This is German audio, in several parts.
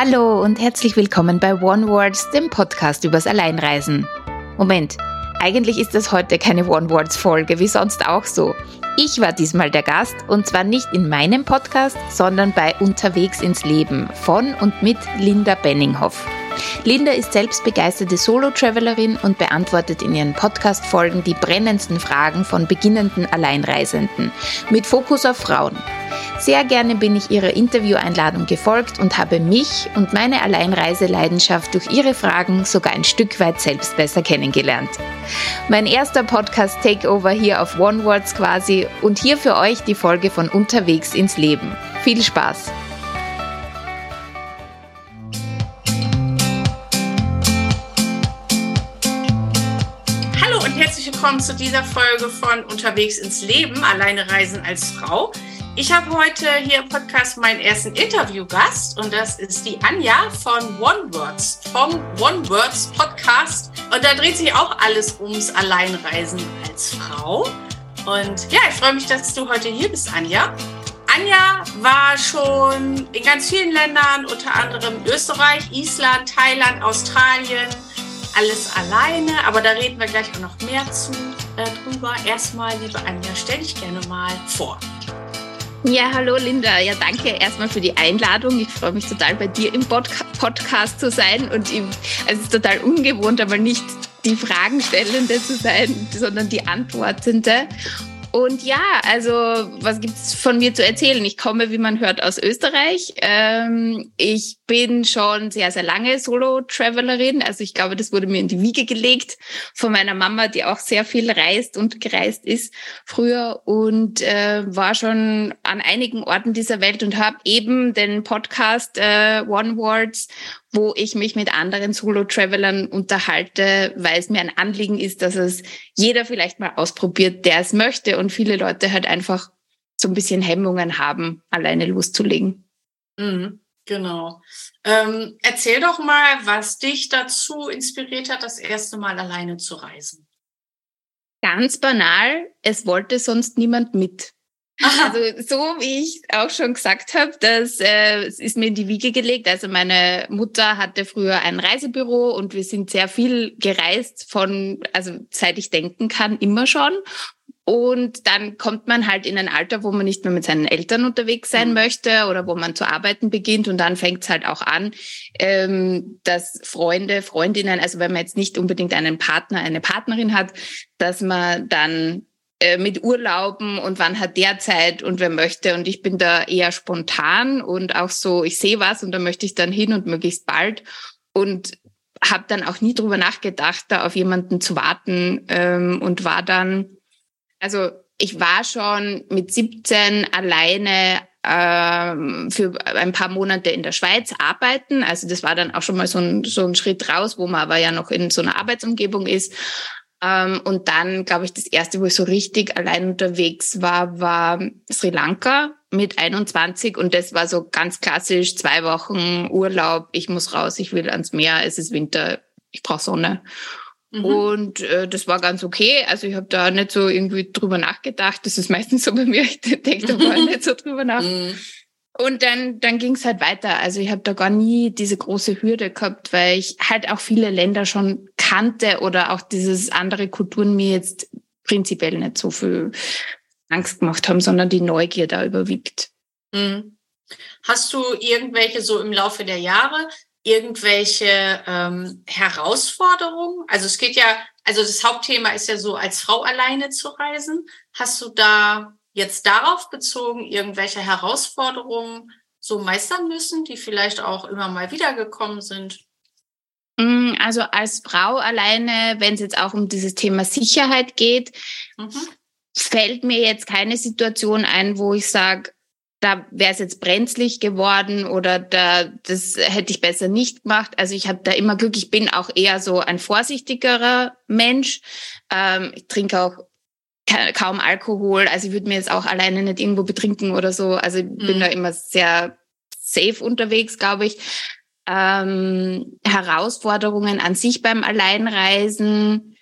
Hallo und herzlich willkommen bei One Words, dem Podcast übers Alleinreisen. Moment, eigentlich ist das heute keine One Words Folge, wie sonst auch so. Ich war diesmal der Gast und zwar nicht in meinem Podcast, sondern bei Unterwegs ins Leben von und mit Linda Benninghoff. Linda ist selbst begeisterte Solo-Travelerin und beantwortet in ihren Podcast-Folgen die brennendsten Fragen von beginnenden Alleinreisenden mit Fokus auf Frauen. Sehr gerne bin ich ihrer Intervieweinladung gefolgt und habe mich und meine Alleinreiseleidenschaft durch ihre Fragen sogar ein Stück weit selbst besser kennengelernt. Mein erster Podcast Takeover hier auf One Words quasi und hier für euch die Folge von Unterwegs ins Leben. Viel Spaß! Hallo und herzlich willkommen zu dieser Folge von Unterwegs ins Leben, alleine reisen als Frau. Ich habe heute hier im Podcast meinen ersten Interviewgast und das ist die Anja von One Words, vom One Words Podcast. Und da dreht sich auch alles ums Alleinreisen als Frau. Und ja, ich freue mich, dass du heute hier bist, Anja. Anja war schon in ganz vielen Ländern, unter anderem Österreich, Island, Thailand, Australien, alles alleine, aber da reden wir gleich auch noch mehr zu äh, drüber. Erstmal, liebe Anja, stell dich gerne mal vor. Ja, hallo Linda. Ja, danke erstmal für die Einladung. Ich freue mich total bei dir im Podca Podcast zu sein und im, also es ist total ungewohnt, aber nicht die Fragenstellende zu sein, sondern die Antwortende. Und ja, also was gibt's von mir zu erzählen? Ich komme, wie man hört, aus Österreich. Ähm, ich bin schon sehr, sehr lange Solo-Travelerin. Also ich glaube, das wurde mir in die Wiege gelegt von meiner Mama, die auch sehr viel reist und gereist ist früher und äh, war schon an einigen Orten dieser Welt und habe eben den Podcast äh, One Words wo ich mich mit anderen Solo-Travelern unterhalte, weil es mir ein Anliegen ist, dass es jeder vielleicht mal ausprobiert, der es möchte und viele Leute halt einfach so ein bisschen Hemmungen haben, alleine loszulegen. Mhm, genau. Ähm, erzähl doch mal, was dich dazu inspiriert hat, das erste Mal alleine zu reisen. Ganz banal, es wollte sonst niemand mit. Also so wie ich auch schon gesagt habe, das äh, ist mir in die Wiege gelegt. Also meine Mutter hatte früher ein Reisebüro und wir sind sehr viel gereist von, also seit ich denken kann, immer schon. Und dann kommt man halt in ein Alter, wo man nicht mehr mit seinen Eltern unterwegs sein mhm. möchte oder wo man zu arbeiten beginnt. Und dann fängt es halt auch an, ähm, dass Freunde, Freundinnen, also wenn man jetzt nicht unbedingt einen Partner, eine Partnerin hat, dass man dann mit Urlauben und wann hat der Zeit und wer möchte. Und ich bin da eher spontan und auch so, ich sehe was und da möchte ich dann hin und möglichst bald. Und habe dann auch nie drüber nachgedacht, da auf jemanden zu warten ähm, und war dann, also ich war schon mit 17 alleine ähm, für ein paar Monate in der Schweiz arbeiten. Also das war dann auch schon mal so ein, so ein Schritt raus, wo man aber ja noch in so einer Arbeitsumgebung ist. Ähm, und dann, glaube ich, das erste, wo ich so richtig allein unterwegs war, war Sri Lanka mit 21. Und das war so ganz klassisch, zwei Wochen Urlaub, ich muss raus, ich will ans Meer, es ist Winter, ich brauche Sonne. Mhm. Und äh, das war ganz okay. Also ich habe da nicht so irgendwie drüber nachgedacht. Das ist meistens so bei mir, ich denke da mal nicht so drüber nach. Mhm. Und dann, dann ging es halt weiter. Also ich habe da gar nie diese große Hürde gehabt, weil ich halt auch viele Länder schon kannte oder auch dieses andere Kulturen mir jetzt prinzipiell nicht so viel Angst gemacht haben, sondern die Neugier da überwiegt. Mhm. Hast du irgendwelche so im Laufe der Jahre irgendwelche ähm, Herausforderungen? Also es geht ja, also das Hauptthema ist ja so, als Frau alleine zu reisen. Hast du da jetzt darauf bezogen irgendwelche Herausforderungen so meistern müssen, die vielleicht auch immer mal wiedergekommen sind? Mm, also als Frau alleine, wenn es jetzt auch um dieses Thema Sicherheit geht, mhm. fällt mir jetzt keine Situation ein, wo ich sage, da wäre es jetzt brenzlig geworden oder da das hätte ich besser nicht gemacht. Also ich habe da immer Glück. Ich bin auch eher so ein vorsichtigerer Mensch. Ähm, ich trinke auch kaum Alkohol. Also ich würde mir jetzt auch alleine nicht irgendwo betrinken oder so. Also ich mhm. bin da immer sehr safe unterwegs, glaube ich. Ähm, Herausforderungen an sich beim Alleinreisen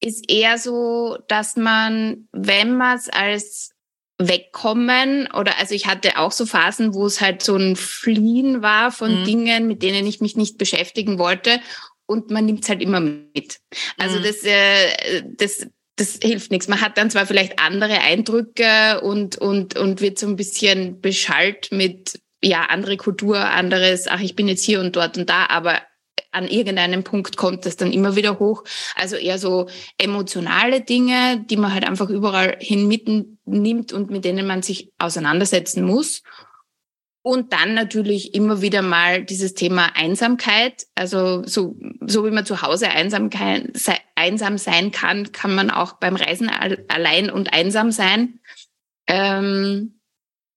ist eher so, dass man, wenn man es als wegkommen oder also ich hatte auch so Phasen, wo es halt so ein Fliehen war von mhm. Dingen, mit denen ich mich nicht beschäftigen wollte und man nimmt es halt immer mit. Also mhm. das, äh, das, das hilft nichts. Man hat dann zwar vielleicht andere Eindrücke und, und, und wird so ein bisschen beschallt mit, ja, andere Kultur, anderes, ach, ich bin jetzt hier und dort und da, aber an irgendeinem Punkt kommt das dann immer wieder hoch. Also eher so emotionale Dinge, die man halt einfach überall hin mitnimmt und mit denen man sich auseinandersetzen muss. Und dann natürlich immer wieder mal dieses Thema Einsamkeit. Also so, so wie man zu Hause einsam, einsam sein kann, kann man auch beim Reisen allein und einsam sein. Ähm,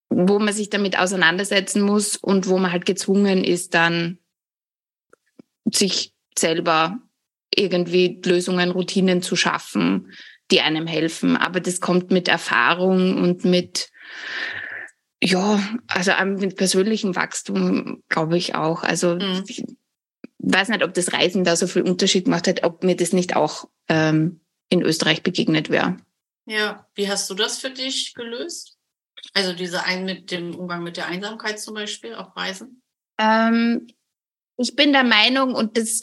wo man sich damit auseinandersetzen muss und wo man halt gezwungen ist, dann sich selber irgendwie Lösungen, Routinen zu schaffen, die einem helfen. Aber das kommt mit Erfahrung und mit, ja, also mit persönlichem Wachstum, glaube ich auch. Also mhm. ich weiß nicht, ob das Reisen da so viel Unterschied gemacht hat, ob mir das nicht auch ähm, in Österreich begegnet wäre. Ja, wie hast du das für dich gelöst? Also diese ein mit dem Umgang mit der Einsamkeit zum Beispiel auf Reisen? Ähm, ich bin der Meinung, und das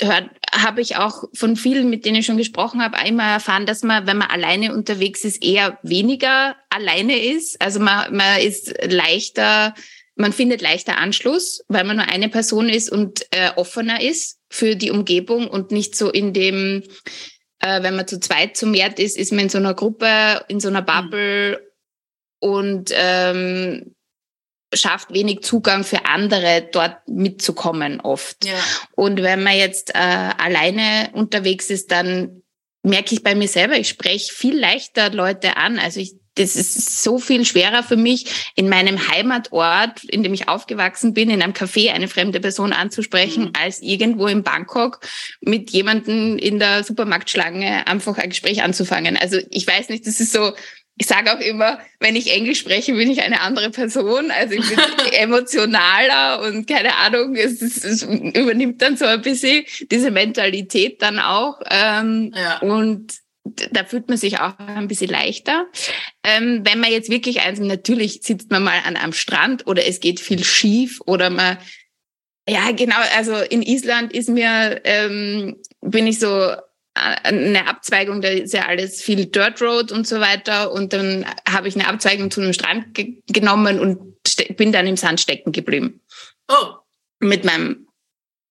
habe ich auch von vielen, mit denen ich schon gesprochen habe, einmal erfahren, dass man, wenn man alleine unterwegs ist, eher weniger alleine ist. Also man, man ist leichter, man findet leichter Anschluss, weil man nur eine Person ist und äh, offener ist für die Umgebung und nicht so in dem, äh, wenn man zu zweit zu mehr ist, ist man in so einer Gruppe, in so einer Bubble mhm. und ähm, schafft wenig Zugang für andere, dort mitzukommen oft. Ja. Und wenn man jetzt äh, alleine unterwegs ist, dann merke ich bei mir selber, ich spreche viel leichter Leute an. Also ich, das ist so viel schwerer für mich, in meinem Heimatort, in dem ich aufgewachsen bin, in einem Café eine fremde Person anzusprechen, mhm. als irgendwo in Bangkok mit jemandem in der Supermarktschlange einfach ein Gespräch anzufangen. Also ich weiß nicht, das ist so, ich sage auch immer, wenn ich Englisch spreche, bin ich eine andere Person. Also ich bin emotionaler und keine Ahnung, es, es, es, übernimmt dann so ein bisschen diese Mentalität dann auch. Ähm, ja. Und da fühlt man sich auch ein bisschen leichter. Ähm, wenn man jetzt wirklich einsam, natürlich sitzt man mal an einem Strand oder es geht viel schief oder man, ja genau, also in Island ist mir, ähm, bin ich so eine Abzweigung, da ist ja alles viel Dirt Road und so weiter. Und dann habe ich eine Abzweigung zu einem Strand ge genommen und bin dann im Sand stecken geblieben. Oh. Mit meinem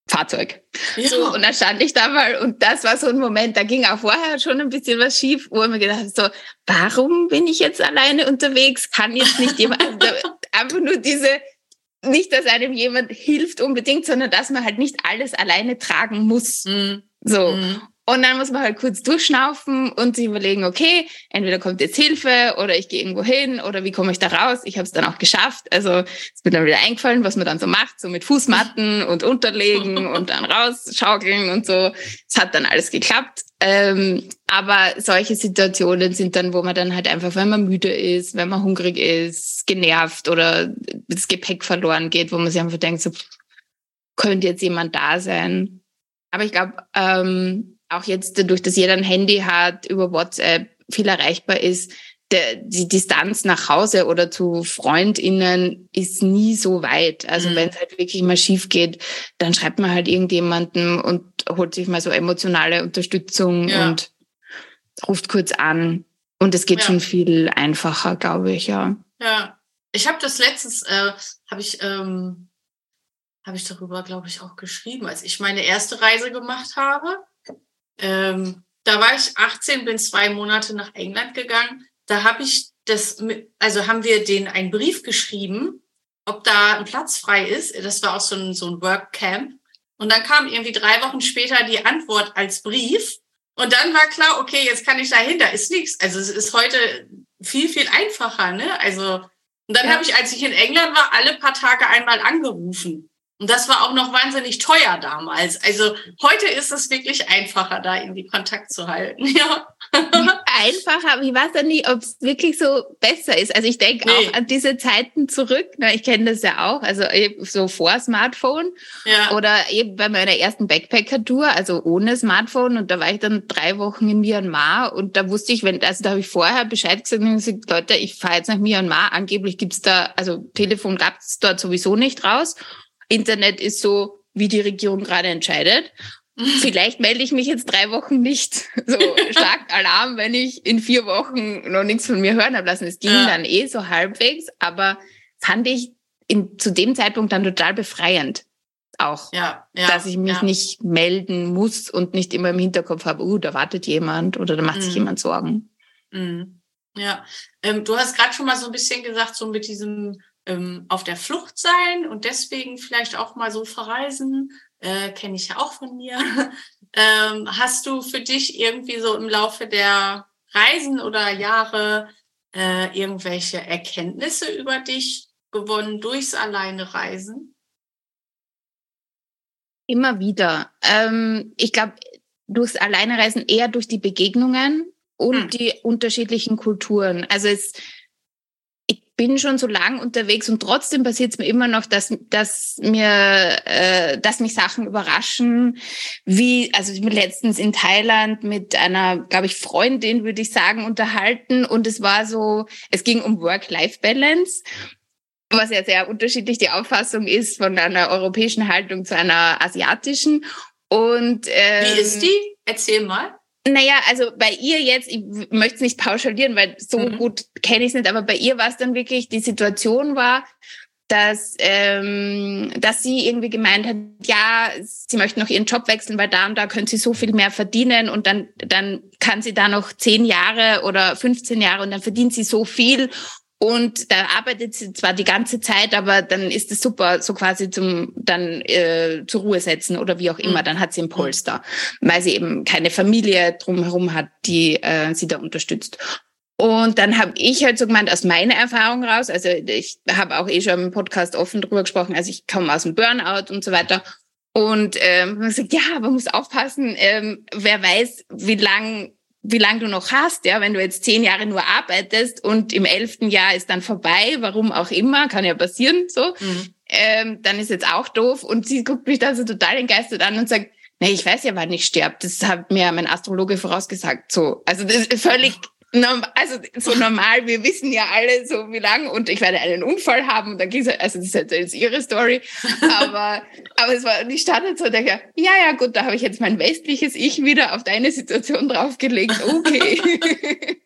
Fahrzeug. Ja. So, und dann stand ich da mal und das war so ein Moment, da ging auch vorher schon ein bisschen was schief, wo ich mir gedacht habe, so, warum bin ich jetzt alleine unterwegs? Kann jetzt nicht jemand, also einfach nur diese, nicht, dass einem jemand hilft unbedingt, sondern dass man halt nicht alles alleine tragen muss. Mm. So. Mm. Und dann muss man halt kurz durchschnaufen und sich überlegen, okay, entweder kommt jetzt Hilfe oder ich gehe irgendwo hin oder wie komme ich da raus? Ich habe es dann auch geschafft. Also es wird dann wieder eingefallen, was man dann so macht, so mit Fußmatten und Unterlegen und dann rausschaukeln und so. Es hat dann alles geklappt. Ähm, aber solche Situationen sind dann, wo man dann halt einfach, wenn man müde ist, wenn man hungrig ist, genervt oder das Gepäck verloren geht, wo man sich einfach denkt, so könnte jetzt jemand da sein. Aber ich glaube, ähm, auch jetzt dadurch, dass jeder ein Handy hat, über WhatsApp viel erreichbar ist, der, die Distanz nach Hause oder zu FreundInnen ist nie so weit. Also mhm. wenn es halt wirklich mal schief geht, dann schreibt man halt irgendjemanden und holt sich mal so emotionale Unterstützung ja. und ruft kurz an. Und es geht ja. schon viel einfacher, glaube ich, ja. Ja. Ich habe das letztens, äh, habe ich, ähm, habe ich darüber, glaube ich, auch geschrieben, als ich meine erste Reise gemacht habe ähm, da war ich 18, bin zwei Monate nach England gegangen. Da habe ich das, also haben wir den einen Brief geschrieben, ob da ein Platz frei ist. Das war auch so ein, so ein Workcamp. Und dann kam irgendwie drei Wochen später die Antwort als Brief. Und dann war klar, okay, jetzt kann ich dahin, da ist nichts. Also es ist heute viel, viel einfacher, ne? Also, und dann ja. habe ich, als ich in England war, alle paar Tage einmal angerufen. Und das war auch noch wahnsinnig teuer damals. Also heute ist es wirklich einfacher, da irgendwie Kontakt zu halten. Ja. einfacher, aber ich weiß ja nie, ob es wirklich so besser ist. Also ich denke nee. auch an diese Zeiten zurück. Ich kenne das ja auch, also so vor Smartphone ja. oder eben bei meiner ersten Backpacker-Tour, also ohne Smartphone. Und da war ich dann drei Wochen in Myanmar und da wusste ich, wenn, also da habe ich vorher Bescheid gesagt und gesagt, Leute, ich fahre jetzt nach Myanmar. Angeblich gibt's da, also Telefon gab's dort sowieso nicht raus. Internet ist so, wie die Regierung gerade entscheidet. Vielleicht melde ich mich jetzt drei Wochen nicht. So schlagt Alarm, wenn ich in vier Wochen noch nichts von mir hören habe lassen. Es ging ja. dann eh so halbwegs, aber fand ich in, zu dem Zeitpunkt dann total befreiend. Auch, ja, ja, dass ich mich ja. nicht melden muss und nicht immer im Hinterkopf habe, uh, da wartet jemand oder da macht sich mhm. jemand Sorgen. Mhm. Ja, ähm, du hast gerade schon mal so ein bisschen gesagt, so mit diesem ähm, auf der Flucht sein und deswegen vielleicht auch mal so verreisen äh, kenne ich ja auch von mir. ähm, hast du für dich irgendwie so im Laufe der Reisen oder Jahre äh, irgendwelche Erkenntnisse über dich gewonnen durchs alleine Reisen? Immer wieder. Ähm, ich glaube, durchs Alleinereisen eher durch die Begegnungen und hm. die unterschiedlichen Kulturen. Also es bin schon so lang unterwegs und trotzdem passiert es mir immer noch, dass, dass mir, äh, dass mich Sachen überraschen. Wie, also ich bin letztens in Thailand mit einer, glaube ich, Freundin, würde ich sagen, unterhalten und es war so, es ging um Work-Life-Balance was ja sehr unterschiedlich die Auffassung ist von einer europäischen Haltung zu einer asiatischen. Und ähm, wie ist die? Erzähl mal. Naja, also bei ihr jetzt, ich möchte es nicht pauschalieren, weil so mhm. gut kenne ich es nicht, aber bei ihr war es dann wirklich, die Situation war, dass, ähm, dass sie irgendwie gemeint hat, ja, sie möchte noch ihren Job wechseln, weil da und da können sie so viel mehr verdienen und dann, dann kann sie da noch zehn Jahre oder 15 Jahre und dann verdient sie so viel und da arbeitet sie zwar die ganze Zeit, aber dann ist es super, so quasi zum dann äh, zur Ruhe setzen oder wie auch immer. Mhm. Dann hat sie einen Polster, weil sie eben keine Familie drumherum hat, die äh, sie da unterstützt. Und dann habe ich halt so gemeint, aus meiner Erfahrung raus, also ich habe auch eh schon im Podcast offen drüber gesprochen, also ich komme aus dem Burnout und so weiter. Und ähm, man sagt, ja, man muss aufpassen, ähm, wer weiß, wie lang wie lange du noch hast, ja, wenn du jetzt zehn Jahre nur arbeitest und im elften Jahr ist dann vorbei, warum auch immer, kann ja passieren, so, mhm. ähm, dann ist jetzt auch doof. Und sie guckt mich da so total entgeistert an und sagt, nee, ich weiß ja, wann ich sterbe. Das hat mir mein Astrologe vorausgesagt. So, also das ist völlig also so normal, wir wissen ja alle so wie lang und ich werde einen Unfall haben und dann ging es, also das ist jetzt ihre Story, aber, aber es war, die startet so, dachte ja, ja gut, da habe ich jetzt mein westliches Ich wieder auf deine Situation draufgelegt, okay.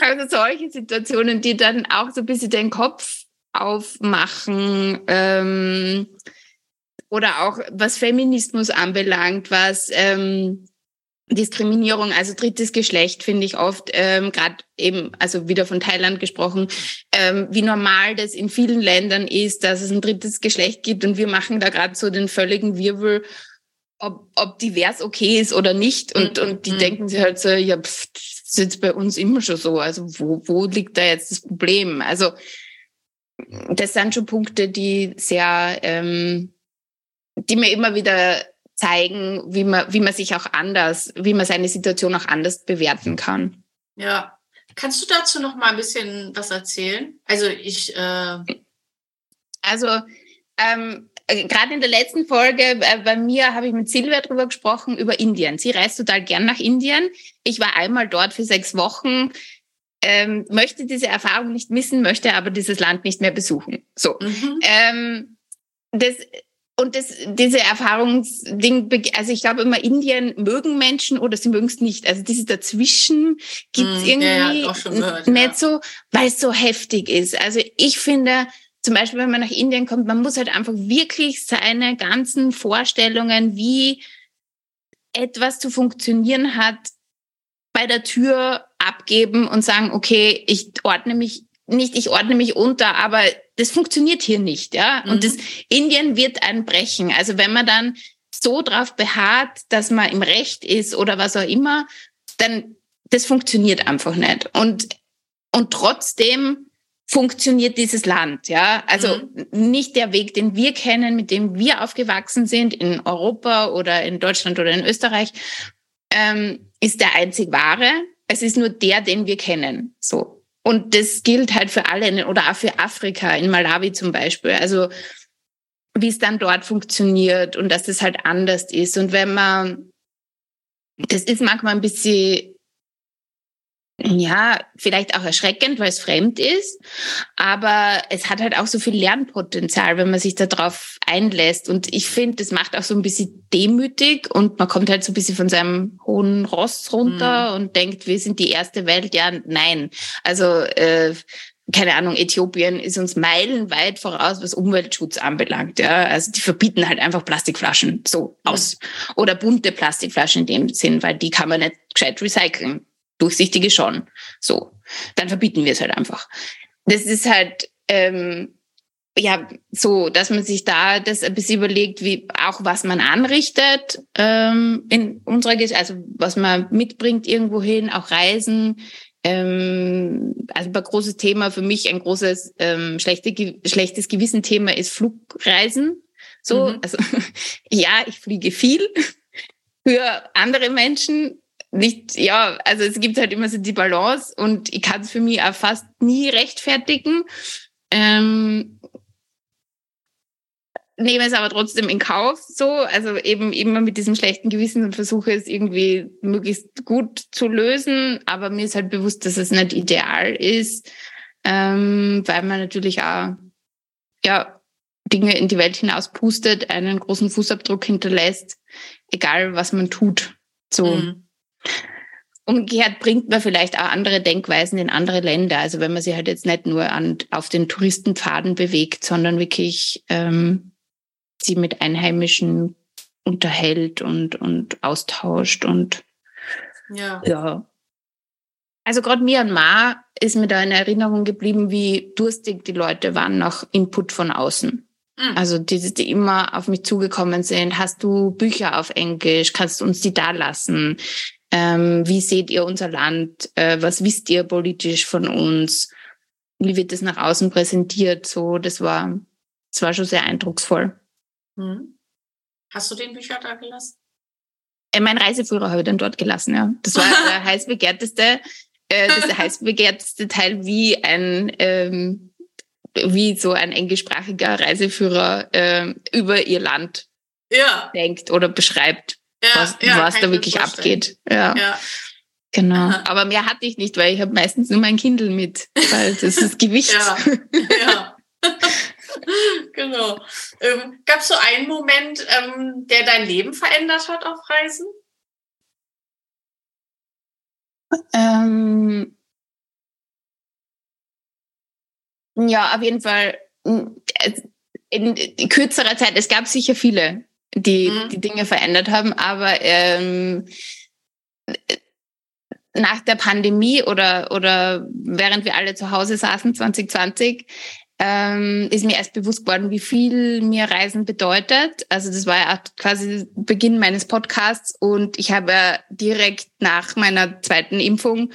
also solche Situationen, die dann auch so ein bisschen den Kopf aufmachen, ähm, oder auch was Feminismus anbelangt, was, ähm, Diskriminierung, also drittes Geschlecht, finde ich oft, ähm, gerade eben, also wieder von Thailand gesprochen, ähm, wie normal das in vielen Ländern ist, dass es ein drittes Geschlecht gibt und wir machen da gerade so den völligen Wirbel, ob, ob divers okay ist oder nicht und, mhm. und die mhm. denken sich halt so, ja, pff, das ist jetzt bei uns immer schon so, also wo, wo liegt da jetzt das Problem? Also das sind schon Punkte, die sehr, ähm, die mir immer wieder zeigen, wie man, wie man sich auch anders, wie man seine Situation auch anders bewerten kann. Ja. Kannst du dazu noch mal ein bisschen was erzählen? Also ich. Äh also ähm, äh, gerade in der letzten Folge äh, bei mir habe ich mit Silvia drüber gesprochen über Indien. Sie reist total gern nach Indien. Ich war einmal dort für sechs Wochen. Ähm, möchte diese Erfahrung nicht missen, möchte aber dieses Land nicht mehr besuchen. So. Mhm. Ähm, das und das, diese Erfahrungsding, also ich glaube immer, Indien mögen Menschen oder sie mögen es nicht. Also dieses Dazwischen gibt es mm, irgendwie ja, gehört, nicht ja. so, weil es so heftig ist. Also ich finde, zum Beispiel, wenn man nach Indien kommt, man muss halt einfach wirklich seine ganzen Vorstellungen, wie etwas zu funktionieren hat, bei der Tür abgeben und sagen, okay, ich ordne mich nicht, ich ordne mich unter, aber das funktioniert hier nicht, ja. Mhm. Und das Indien wird ein Brechen. Also wenn man dann so drauf beharrt, dass man im Recht ist oder was auch immer, dann das funktioniert einfach nicht. Und und trotzdem funktioniert dieses Land, ja. Also mhm. nicht der Weg, den wir kennen, mit dem wir aufgewachsen sind in Europa oder in Deutschland oder in Österreich, ähm, ist der einzig wahre. Es ist nur der, den wir kennen. So. Und das gilt halt für alle oder auch für Afrika, in Malawi zum Beispiel. Also wie es dann dort funktioniert und dass das halt anders ist. Und wenn man, das ist manchmal ein bisschen ja, vielleicht auch erschreckend, weil es fremd ist, aber es hat halt auch so viel Lernpotenzial, wenn man sich darauf einlässt. Und ich finde, das macht auch so ein bisschen demütig und man kommt halt so ein bisschen von seinem hohen Ross runter mhm. und denkt, wir sind die erste Welt. Ja, nein. Also äh, keine Ahnung, Äthiopien ist uns meilenweit voraus, was Umweltschutz anbelangt. Ja, also die verbieten halt einfach Plastikflaschen so aus oder bunte Plastikflaschen in dem Sinn, weil die kann man nicht gescheit recyceln durchsichtige schon. So, dann verbieten wir es halt einfach. Das ist halt ähm, ja so, dass man sich da das ein bisschen überlegt, wie auch was man anrichtet ähm, in unserer Gesellschaft, also was man mitbringt irgendwohin, auch Reisen. Ähm, also ein großes Thema für mich, ein großes ähm, schlechte, schlechtes Gewissen-Thema ist Flugreisen. So, mhm. also ja, ich fliege viel. Für andere Menschen nicht, ja, also es gibt halt immer so die Balance und ich kann es für mich auch fast nie rechtfertigen. Ähm, nehme es aber trotzdem in Kauf, so, also eben immer mit diesem schlechten Gewissen und versuche es irgendwie möglichst gut zu lösen, aber mir ist halt bewusst, dass es nicht ideal ist, ähm, weil man natürlich auch, ja, Dinge in die Welt hinaus pustet, einen großen Fußabdruck hinterlässt, egal was man tut, so. Mhm. Umgekehrt bringt man vielleicht auch andere Denkweisen in andere Länder. Also wenn man sich halt jetzt nicht nur an, auf den Touristenpfaden bewegt, sondern wirklich ähm, sie mit Einheimischen unterhält und, und austauscht und ja. ja. Also gerade Myanmar ist mir da in Erinnerung geblieben, wie durstig die Leute waren nach Input von außen. Mhm. Also die, die immer auf mich zugekommen sind. Hast du Bücher auf Englisch? Kannst du uns die da lassen? Ähm, wie seht ihr unser Land? Äh, was wisst ihr politisch von uns? Wie wird das nach außen präsentiert? So, das war, das war schon sehr eindrucksvoll. Hm. Hast du den Bücher da gelassen? Äh, mein Reiseführer habe ich dann dort gelassen, ja. Das war der heiß begehrteste, äh, das heiß begehrteste Teil, wie ein, ähm, wie so ein englischsprachiger Reiseführer äh, über ihr Land ja. denkt oder beschreibt was, ja, was da wirklich abgeht. Ja. ja. Genau. Aha. Aber mehr hatte ich nicht, weil ich habe meistens nur mein Kindle mit, weil das ist Gewicht. ja. ja. genau. Ähm, Gab es so einen Moment, ähm, der dein Leben verändert hat auf Reisen? Ähm, ja, auf jeden Fall in, in kürzerer Zeit. Es gab sicher viele die mhm. die Dinge verändert haben. Aber ähm, nach der Pandemie oder, oder während wir alle zu Hause saßen, 2020, ähm, ist mir erst bewusst geworden, wie viel mir Reisen bedeutet. Also das war ja quasi Beginn meines Podcasts und ich habe direkt nach meiner zweiten Impfung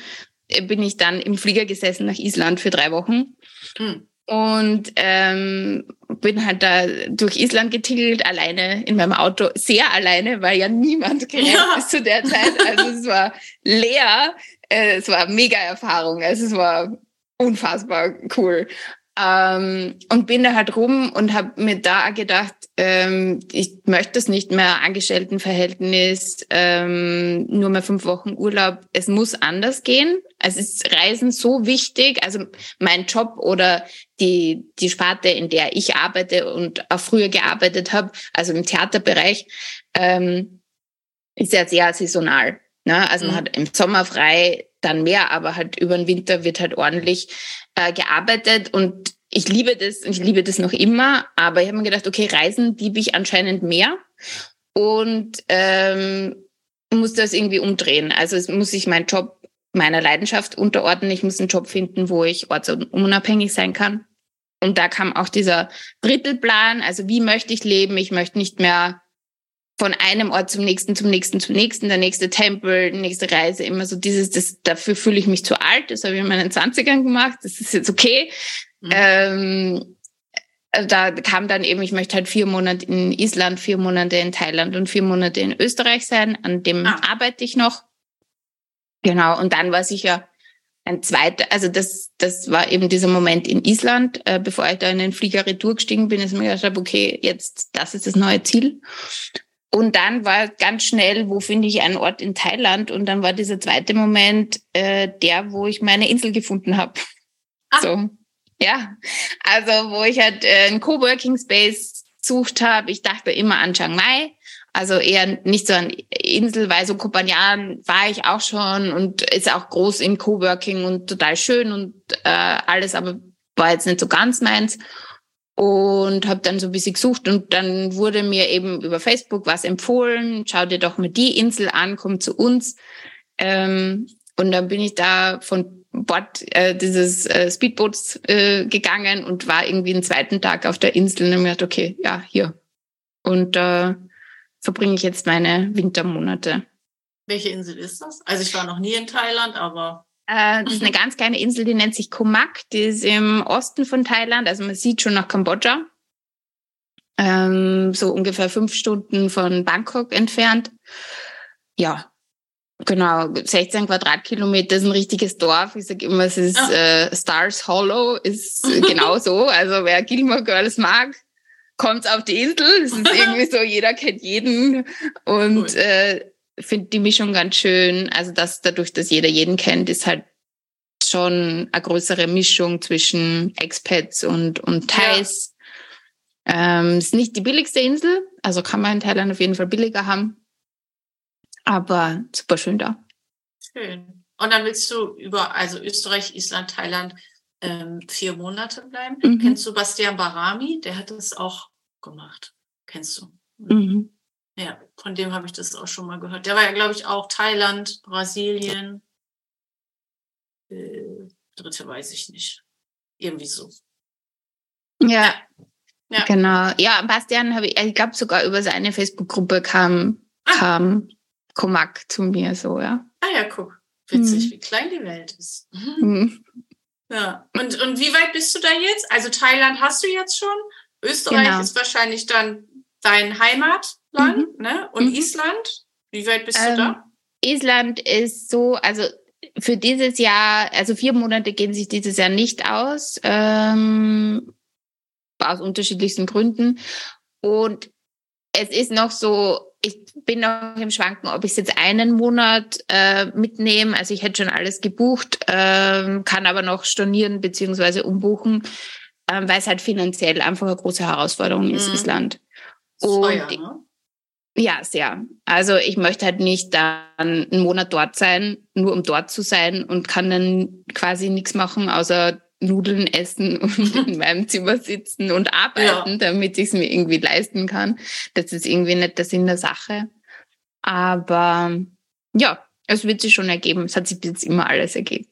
äh, bin ich dann im Flieger gesessen nach Island für drei Wochen. Mhm. Und ähm, bin halt da durch Island getingelt, alleine in meinem Auto, sehr alleine, weil ja niemand gereist ja. ist zu der Zeit. Also es war leer, äh, es war mega Erfahrung, also es war unfassbar cool. Ähm, und bin da halt rum und habe mir da gedacht, ähm, ich möchte es nicht mehr Angestelltenverhältnis, ähm, nur mehr fünf Wochen Urlaub. Es muss anders gehen. Es ist Reisen so wichtig. Also mein Job oder die, die Sparte, in der ich arbeite und auch früher gearbeitet habe, also im Theaterbereich, ähm, ist ja sehr saisonal. Ne? Also man mhm. hat im Sommer frei, dann mehr, aber halt über den Winter wird halt ordentlich äh, gearbeitet und ich liebe das und ich liebe das noch immer, aber ich habe mir gedacht, okay, Reisen liebe ich anscheinend mehr und ähm, muss das irgendwie umdrehen. Also es muss sich mein Job meiner Leidenschaft unterordnen. Ich muss einen Job finden, wo ich ortsunabhängig sein kann. Und da kam auch dieser Drittelplan, also wie möchte ich leben? Ich möchte nicht mehr von einem Ort zum nächsten, zum nächsten, zum nächsten, der nächste Tempel, nächste Reise, immer so dieses, das, dafür fühle ich mich zu alt, das habe ich in meinen Zwanzigern gemacht, das ist jetzt okay. Mhm. Ähm, also da kam dann eben, ich möchte halt vier Monate in Island, vier Monate in Thailand und vier Monate in Österreich sein, an dem ah. arbeite ich noch. Genau, und dann war sicher ein zweiter, also das, das war eben dieser Moment in Island, äh, bevor ich da in den Flieger retour gestiegen bin, ist mir gedacht habe, okay, jetzt, das ist das neue Ziel. Und dann war ganz schnell, wo finde ich einen Ort in Thailand? Und dann war dieser zweite Moment äh, der, wo ich meine Insel gefunden habe. Ah. So, ja. Also wo ich halt äh, einen Coworking Space gesucht habe. Ich dachte immer an Chiang Mai. Also eher nicht so an Insel, weil so Kopanjan war ich auch schon und ist auch groß im Coworking und total schön und äh, alles, aber war jetzt nicht so ganz meins und habe dann so ein bisschen gesucht und dann wurde mir eben über Facebook was empfohlen, schau dir doch mal die Insel an, komm zu uns. Ähm, und dann bin ich da von Bord äh, dieses äh, Speedboots äh, gegangen und war irgendwie den zweiten Tag auf der Insel und habe mir gedacht, okay, ja, hier. Und äh, verbringe ich jetzt meine Wintermonate. Welche Insel ist das? Also ich war noch nie in Thailand, aber äh, das ist eine ganz kleine Insel, die nennt sich Komak. Die ist im Osten von Thailand. Also man sieht schon nach Kambodscha. Ähm, so ungefähr fünf Stunden von Bangkok entfernt. Ja, genau. 16 Quadratkilometer ist ein richtiges Dorf. Ich sage immer, es ist äh, Stars Hollow, ist genau so. Also wer Gilmore Girls mag, kommt auf die Insel. Es ist irgendwie so, jeder kennt jeden. Und cool. äh, finde die Mischung ganz schön. Also dass dadurch, dass jeder jeden kennt, ist halt schon eine größere Mischung zwischen Expats und, und Thais. Ja. Ähm, ist nicht die billigste Insel, also kann man in Thailand auf jeden Fall billiger haben. Aber super schön da. Schön. Und dann willst du über, also Österreich, Island, Thailand, ähm, vier Monate bleiben. Mhm. Kennst du Bastian Barami? Der hat das auch gemacht. Kennst du? Mhm. Ja, von dem habe ich das auch schon mal gehört. Der war ja, glaube ich, auch Thailand, Brasilien. Äh, dritte weiß ich nicht. Irgendwie so. Ja. ja. Genau. Ja, Bastian habe ich, ich glaube sogar über seine Facebook-Gruppe kam, ah. kam Komak zu mir so, ja. Ah ja, guck. Witzig, hm. wie klein die Welt ist. Hm. Ja. Und, und wie weit bist du da jetzt? Also Thailand hast du jetzt schon. Österreich genau. ist wahrscheinlich dann dein Heimat. Mhm. ne? Und mhm. Island? Wie weit bist ähm, du da? Island ist so, also für dieses Jahr, also vier Monate gehen sich dieses Jahr nicht aus, ähm, aus unterschiedlichsten Gründen. Und es ist noch so, ich bin noch im Schwanken, ob ich es jetzt einen Monat äh, mitnehme. Also ich hätte schon alles gebucht, ähm, kann aber noch stornieren beziehungsweise umbuchen, ähm, weil es halt finanziell einfach eine große Herausforderung ist, mhm. Island. Und Teuer, ne? Ja, sehr. Also ich möchte halt nicht dann einen Monat dort sein, nur um dort zu sein und kann dann quasi nichts machen, außer Nudeln essen und in meinem Zimmer sitzen und arbeiten, ja. damit ich es mir irgendwie leisten kann. Das ist irgendwie nicht der Sinn der Sache. Aber ja, es wird sich schon ergeben. Es hat sich bis jetzt immer alles ergeben.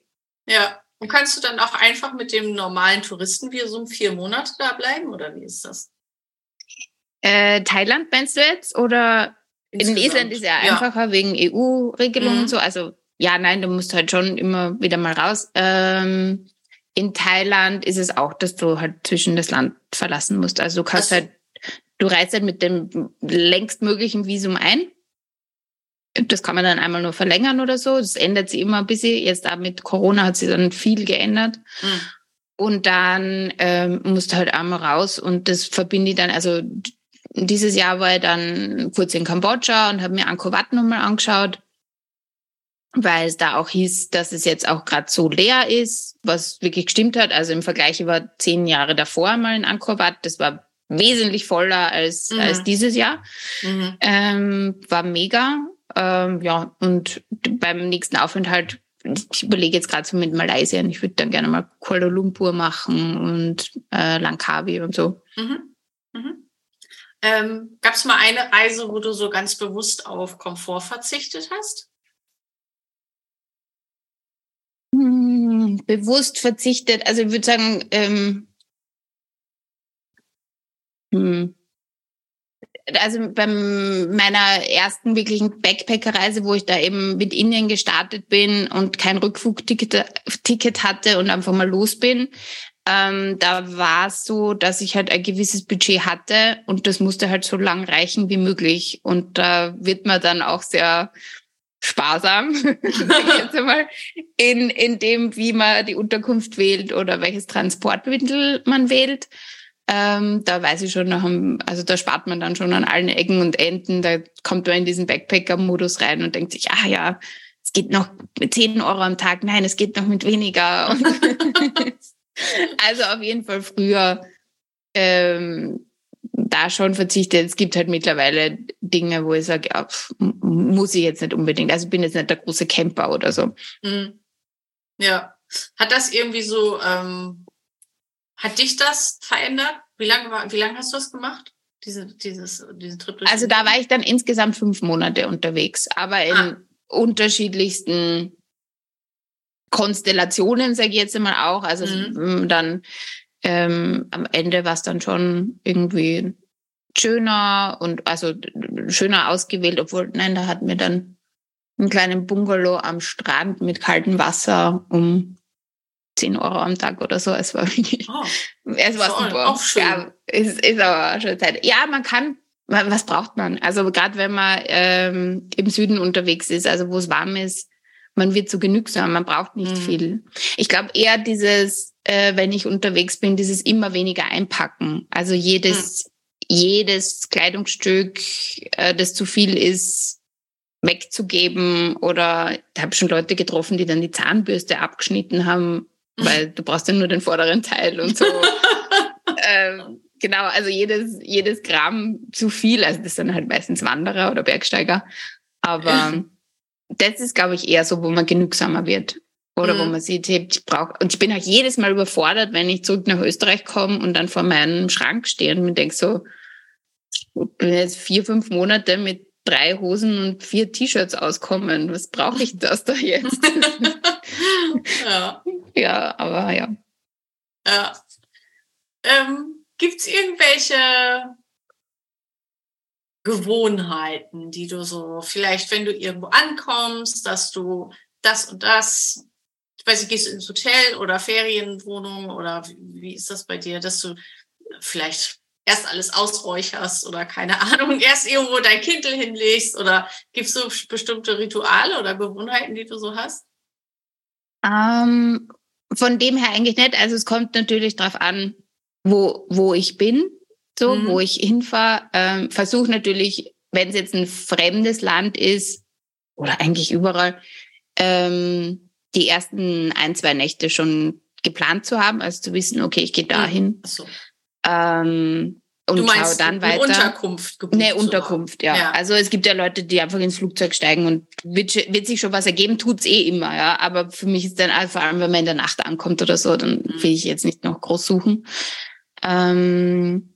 Ja. Und kannst du dann auch einfach mit dem normalen Touristenvisum vier Monate da bleiben oder wie ist das? Äh, Thailand meinst du jetzt? Oder Insgesamt. in Island ist ja einfacher ja. wegen EU-Regelungen mhm. und so. Also ja, nein, du musst halt schon immer wieder mal raus. Ähm, in Thailand ist es auch, dass du halt zwischen das Land verlassen musst. Also du kannst also, halt, du reist halt mit dem längstmöglichen Visum ein. Das kann man dann einmal nur verlängern oder so. Das ändert sich immer ein bisschen. Jetzt auch mit Corona hat sich dann viel geändert. Mhm. Und dann ähm, musst du halt einmal raus und das verbinde ich dann, also dieses Jahr war ich dann kurz in Kambodscha und habe mir Angkor Wat nochmal angeschaut, weil es da auch hieß, dass es jetzt auch gerade so leer ist, was wirklich gestimmt hat. Also im Vergleich über zehn Jahre davor mal in Angkor Wat. Das war wesentlich voller als, mhm. als dieses Jahr. Mhm. Ähm, war mega. Ähm, ja, und beim nächsten Aufenthalt, ich überlege jetzt gerade so mit Malaysia, ich würde dann gerne mal Kuala Lumpur machen und äh, Langkawi und so. Mhm. Ähm, Gab es mal eine Reise, wo du so ganz bewusst auf Komfort verzichtet hast? Hm, bewusst verzichtet. Also ich würde sagen, ähm, hm, also beim meiner ersten wirklichen Backpacker-Reise, wo ich da eben mit Indien gestartet bin und kein Rückflugticket hatte und einfach mal los bin, ähm, da war es so, dass ich halt ein gewisses Budget hatte und das musste halt so lang reichen wie möglich. Und da wird man dann auch sehr sparsam, jetzt einmal, in, in dem, wie man die Unterkunft wählt oder welches Transportmittel man wählt. Ähm, da weiß ich schon, also da spart man dann schon an allen Ecken und Enden. Da kommt man in diesen Backpacker-Modus rein und denkt sich, ah ja, es geht noch mit 10 Euro am Tag. Nein, es geht noch mit weniger. also auf jeden Fall früher ähm, da schon verzichtet. Es gibt halt mittlerweile Dinge, wo ich sage, ja, muss ich jetzt nicht unbedingt. Also ich bin jetzt nicht der große Camper oder so. Mhm. Ja. Hat das irgendwie so, ähm, hat dich das verändert? Wie lange war, wie lange hast du das gemacht? Diese, dieses, diesen Trip Also da war ich dann insgesamt fünf Monate unterwegs, aber in ah. unterschiedlichsten Konstellationen, sage ich jetzt einmal auch. Also mhm. dann ähm, am Ende war es dann schon irgendwie schöner und also schöner ausgewählt, obwohl, nein, da hatten wir dann einen kleinen Bungalow am Strand mit kaltem Wasser um 10 Euro am Tag oder so. Es war wirklich, oh, es war super. Auch schön. Ja, ist, ist aber schon Zeit. Ja, man kann, was braucht man? Also gerade wenn man ähm, im Süden unterwegs ist, also wo es warm ist, man wird so genügsam, man braucht nicht mhm. viel. Ich glaube eher dieses, äh, wenn ich unterwegs bin, dieses immer weniger einpacken. Also jedes, mhm. jedes Kleidungsstück, äh, das zu viel ist, wegzugeben. Oder da habe schon Leute getroffen, die dann die Zahnbürste abgeschnitten haben, weil du brauchst ja nur den vorderen Teil und so. ähm, genau, also jedes, jedes Gramm zu viel. Also das sind halt meistens Wanderer oder Bergsteiger. Aber das ist, glaube ich, eher so, wo man genügsamer wird. Oder mhm. wo man sieht, ich brauche, und ich bin auch jedes Mal überfordert, wenn ich zurück nach Österreich komme und dann vor meinem Schrank stehe und mir denke so, ich bin jetzt vier, fünf Monate mit drei Hosen und vier T-Shirts auskommen. Was brauche ich das da jetzt? ja. ja, aber ja. Ja. Ähm, Gibt es irgendwelche Gewohnheiten, die du so, vielleicht wenn du irgendwo ankommst, dass du das und das, ich weiß nicht, gehst du ins Hotel oder Ferienwohnung oder wie, wie ist das bei dir, dass du vielleicht erst alles ausräucherst oder keine Ahnung, erst irgendwo dein Kindle hinlegst oder gibt es so bestimmte Rituale oder Gewohnheiten, die du so hast? Ähm, von dem her eigentlich nicht. Also es kommt natürlich darauf an, wo, wo ich bin so, mhm. wo ich hinfahre. Ähm, Versuche natürlich, wenn es jetzt ein fremdes Land ist, oder eigentlich überall, ähm, die ersten ein, zwei Nächte schon geplant zu haben, also zu wissen, okay, ich gehe mhm. dahin. So. Ähm, und du meinst, dann weiter. Eine Unterkunft gebucht Nee, Unterkunft, ja. ja. Also es gibt ja Leute, die einfach ins Flugzeug steigen und wird, wird sich schon was ergeben, tut's eh immer, ja. Aber für mich ist dann, also vor allem wenn man in der Nacht ankommt oder so, dann mhm. will ich jetzt nicht noch groß suchen. Ähm,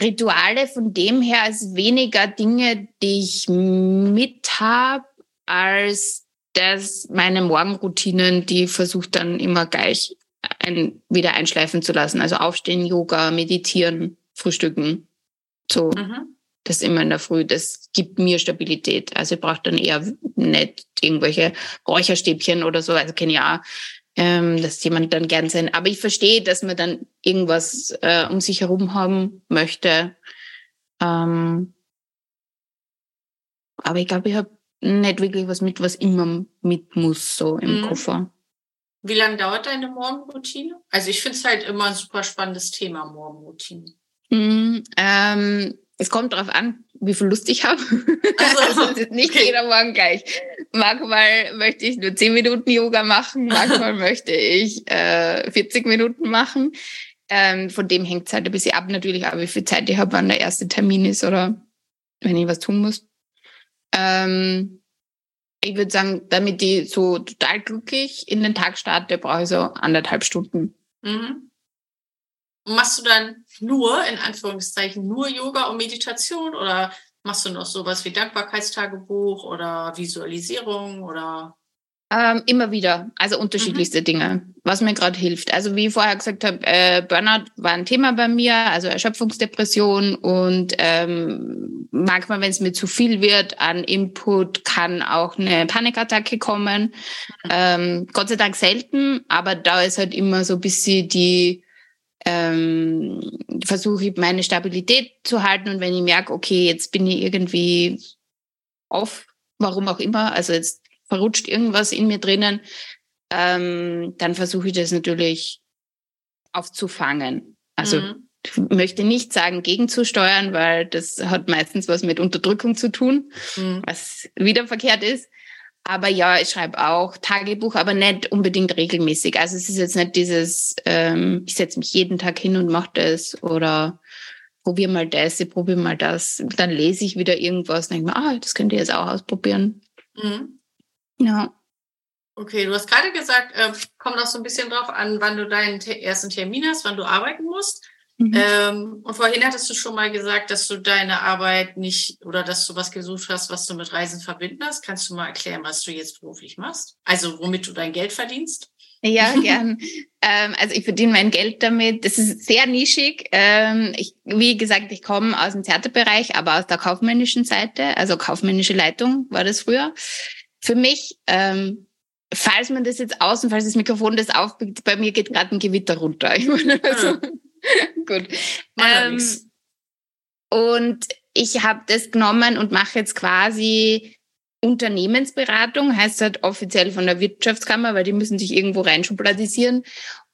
Rituale von dem her als weniger Dinge, die ich mit habe, als dass meine Morgenroutinen, die versucht dann immer gleich ein, wieder einschleifen zu lassen. Also aufstehen, Yoga, meditieren, frühstücken. So. Mhm. Das immer in der Früh. Das gibt mir Stabilität. Also ich brauche dann eher nicht irgendwelche Räucherstäbchen oder so. Also kenne ja ähm, dass jemand dann gern sein. Aber ich verstehe, dass man dann irgendwas äh, um sich herum haben möchte. Ähm, aber ich glaube, ich habe nicht wirklich was mit, was immer mit muss, so im mhm. Koffer. Wie lange dauert deine Morgenroutine? Also ich finde es halt immer ein super spannendes Thema, Morgenroutine. Mhm, ähm, es kommt darauf an, wie viel Lust ich habe. Also, also ist nicht okay. jeder Morgen gleich. Manchmal möchte ich nur 10 Minuten Yoga machen, manchmal möchte ich äh, 40 Minuten machen. Ähm, von dem hängt es halt ein bisschen ab natürlich, aber wie viel Zeit ich habe, wann der erste Termin ist oder wenn ich was tun muss. Ähm, ich würde sagen, damit ich so total glücklich in den Tag starte, brauche ich so anderthalb Stunden. Mhm. Machst du dann nur, in Anführungszeichen, nur Yoga und Meditation oder machst du noch sowas wie Dankbarkeitstagebuch oder Visualisierung oder? Ähm, immer wieder, also unterschiedlichste mhm. Dinge, was mir gerade hilft. Also wie ich vorher gesagt habe, äh, Burnout war ein Thema bei mir, also Erschöpfungsdepression und ähm, manchmal, wenn es mir zu viel wird an Input, kann auch eine Panikattacke kommen. Mhm. Ähm, Gott sei Dank selten, aber da ist halt immer so ein bisschen die ähm, versuche ich meine Stabilität zu halten und wenn ich merke, okay, jetzt bin ich irgendwie off, warum auch immer, also jetzt verrutscht irgendwas in mir drinnen, ähm, dann versuche ich das natürlich aufzufangen. Also mhm. ich möchte nicht sagen gegenzusteuern, weil das hat meistens was mit Unterdrückung zu tun, mhm. was wieder verkehrt ist. Aber ja, ich schreibe auch Tagebuch, aber nicht unbedingt regelmäßig. Also es ist jetzt nicht dieses, ähm, ich setze mich jeden Tag hin und mache das oder probiere mal das, ich probiere mal das. Dann lese ich wieder irgendwas und denke mir, ah, das könnt ihr jetzt auch ausprobieren. Mhm. Ja. Okay, du hast gerade gesagt, äh, kommt auch so ein bisschen drauf an, wann du deinen ersten Termin hast, wann du arbeiten musst. Mhm. Ähm, und vorhin hattest du schon mal gesagt, dass du deine Arbeit nicht oder dass du was gesucht hast, was du mit Reisen verbinden hast. Kannst du mal erklären, was du jetzt beruflich machst? Also womit du dein Geld verdienst? Ja, gern. ähm, also ich verdiene mein Geld damit. Das ist sehr nischig. Ähm, ich, wie gesagt, ich komme aus dem Theaterbereich, aber aus der kaufmännischen Seite, also kaufmännische Leitung war das früher. Für mich, ähm, falls man das jetzt außen, falls das Mikrofon das aufbiegt, bei mir geht gerade ein Gewitter runter. also, Gut. Ähm, und ich habe das genommen und mache jetzt quasi Unternehmensberatung, heißt halt offiziell von der Wirtschaftskammer, weil die müssen sich irgendwo reinschubladisieren.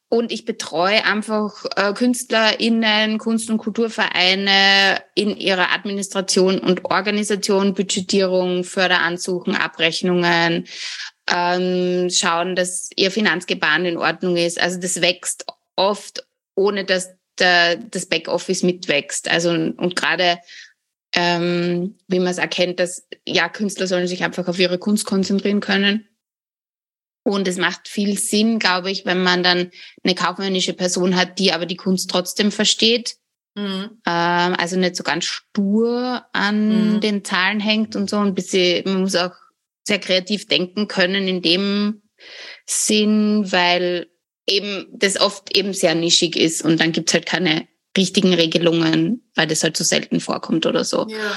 Und ich betreue einfach äh, KünstlerInnen, Kunst- und Kulturvereine in ihrer Administration und Organisation, Budgetierung, Förderansuchen, Abrechnungen, ähm, schauen, dass ihr Finanzgebaren in Ordnung ist. Also das wächst oft, ohne dass der, das Backoffice mitwächst. Also und gerade ähm, wie man es erkennt, dass ja Künstler sollen sich einfach auf ihre Kunst konzentrieren können. Und es macht viel Sinn, glaube ich, wenn man dann eine kaufmännische Person hat, die aber die Kunst trotzdem versteht. Mhm. Ähm, also nicht so ganz stur an mhm. den Zahlen hängt und so. Ein bisschen, man muss auch sehr kreativ denken können in dem Sinn, weil eben das oft eben sehr nischig ist und dann gibt's halt keine richtigen Regelungen, weil das halt so selten vorkommt oder so. Ja.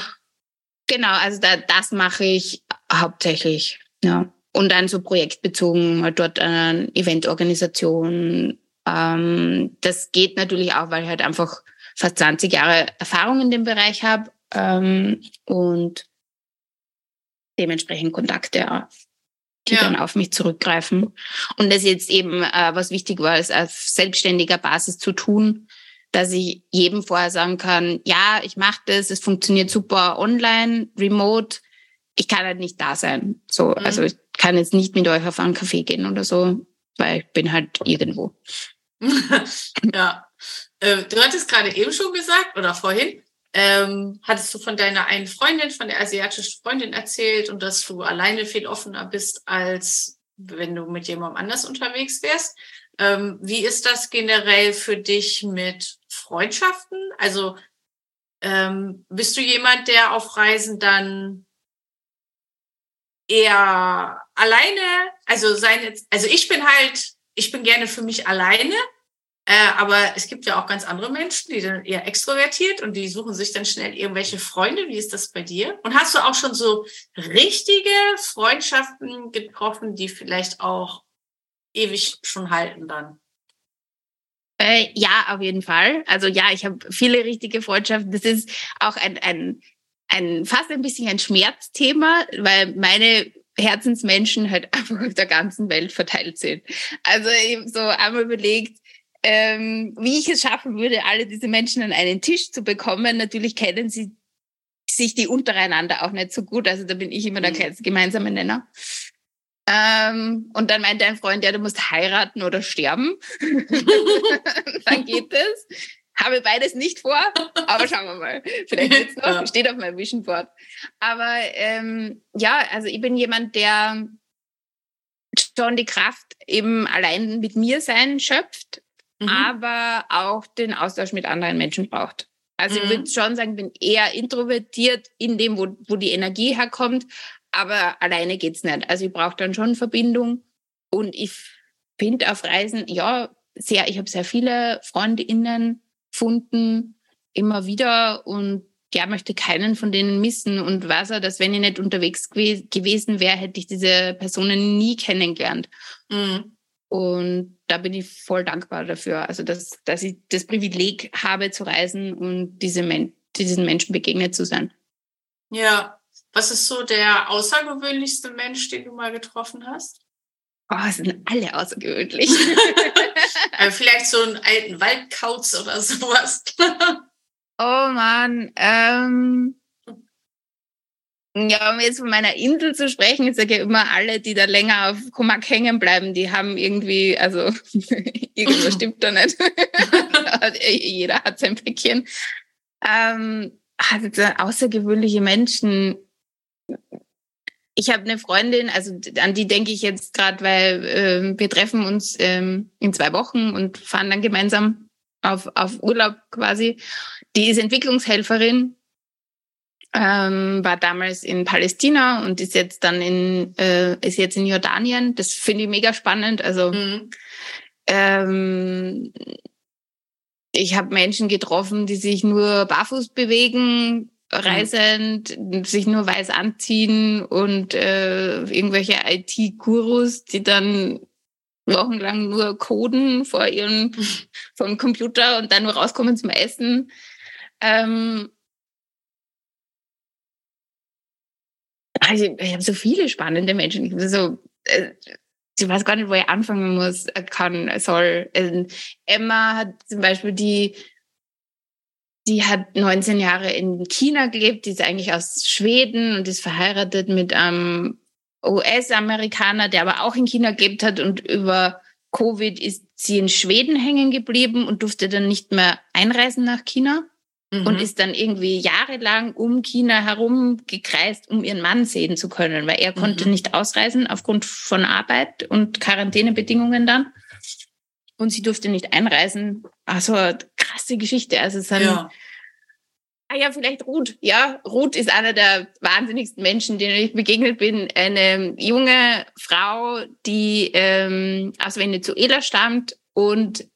Genau, also da, das mache ich hauptsächlich, ja. Und dann so projektbezogen, halt dort eine Eventorganisation. Ähm, das geht natürlich auch, weil ich halt einfach fast 20 Jahre Erfahrung in dem Bereich habe ähm, und dementsprechend Kontakte die ja. dann auf mich zurückgreifen. Und das jetzt eben, äh, was wichtig war, ist auf selbstständiger Basis zu tun, dass ich jedem vorher sagen kann, ja, ich mache das, es funktioniert super online, remote, ich kann halt nicht da sein. So, mhm. also ich kann jetzt nicht mit euch auf einen Café gehen oder so, weil ich bin halt irgendwo. ja. Äh, du hattest gerade eben schon gesagt oder vorhin, ähm, hattest du von deiner einen Freundin, von der asiatischen Freundin erzählt und dass du alleine viel offener bist, als wenn du mit jemandem anders unterwegs wärst. Ähm, wie ist das generell für dich mit Freundschaften? Also ähm, bist du jemand, der auf Reisen dann eher alleine, also seine, also ich bin halt, ich bin gerne für mich alleine äh, aber es gibt ja auch ganz andere Menschen, die dann eher extrovertiert und die suchen sich dann schnell irgendwelche Freunde. Wie ist das bei dir? Und hast du auch schon so richtige Freundschaften getroffen, die vielleicht auch ewig schon halten dann? Äh, ja, auf jeden Fall. Also ja, ich habe viele richtige Freundschaften. Das ist auch ein, ein, ein fast ein bisschen ein Schmerzthema, weil meine Herzensmenschen halt einfach auf der ganzen Welt verteilt sind. Also habe so einmal überlegt, ähm, wie ich es schaffen würde, alle diese Menschen an einen Tisch zu bekommen. Natürlich kennen sie sich die untereinander auch nicht so gut. Also da bin ich immer der mhm. gemeinsame Nenner. Ähm, und dann meinte ein Freund, ja, du musst heiraten oder sterben. dann geht es. Habe beides nicht vor, aber schauen wir mal. Vielleicht jetzt noch, ja. steht auf meinem Vision Board. Aber ähm, ja, also ich bin jemand, der schon die Kraft eben allein mit mir sein schöpft mhm. aber auch den Austausch mit anderen Menschen braucht. Also mhm. ich würde schon sagen, bin eher introvertiert in dem, wo, wo die Energie herkommt, aber alleine geht's nicht. Also ich brauche dann schon Verbindung und ich finde auf Reisen, ja, sehr, ich habe sehr viele Freundinnen gefunden, immer wieder und ja, möchte keinen von denen missen und weiß auch, dass wenn ich nicht unterwegs gew gewesen wäre, hätte ich diese Personen nie kennengelernt. Mhm. Und da bin ich voll dankbar dafür. Also, dass, dass ich das Privileg habe zu reisen und diese Men diesen Menschen begegnet zu sein. Ja, Was ist so der außergewöhnlichste Mensch, den du mal getroffen hast? Oh, sind alle außergewöhnlich. äh, vielleicht so einen alten Waldkauz oder sowas. oh Mann. Ähm, ja, um jetzt von meiner Insel zu sprechen, ich sage ja immer, alle, die da länger auf Komak hängen bleiben, die haben irgendwie, also irgendwas stimmt da nicht. Jeder hat sein Päckchen. Ähm, also außergewöhnliche Menschen. Ich habe eine Freundin, also an die denke ich jetzt gerade, weil äh, wir treffen uns ähm, in zwei Wochen und fahren dann gemeinsam auf, auf Urlaub quasi. Die ist Entwicklungshelferin ähm, war damals in Palästina und ist jetzt dann in äh, ist jetzt in Jordanien. Das finde ich mega spannend. Also mhm. ähm, ich habe Menschen getroffen, die sich nur barfuß bewegen, reisend, mhm. sich nur weiß anziehen und äh, irgendwelche IT-Gurus, die dann wochenlang nur coden vor ihrem vom Computer und dann nur rauskommen zum Essen. Ähm, Also, ich habe so viele spannende Menschen. Ich, so, äh, ich weiß gar nicht, wo ich anfangen muss, äh, kann, soll. Ähm, Emma hat zum Beispiel die, die hat 19 Jahre in China gelebt, die ist eigentlich aus Schweden und ist verheiratet mit einem US-Amerikaner, der aber auch in China gelebt hat und über Covid ist sie in Schweden hängen geblieben und durfte dann nicht mehr einreisen nach China mhm. und ist dann irgendwie jahrelang um China herum gekreist, um ihren Mann sehen zu können, weil er mhm. konnte nicht ausreisen aufgrund von Arbeit und Quarantänebedingungen dann. Und sie durfte nicht einreisen. Also krasse Geschichte. Also es ja. Ah ja, vielleicht Ruth. Ja, Ruth ist einer der wahnsinnigsten Menschen, denen ich begegnet bin. Eine junge Frau, die ähm, aus Venezuela stammt und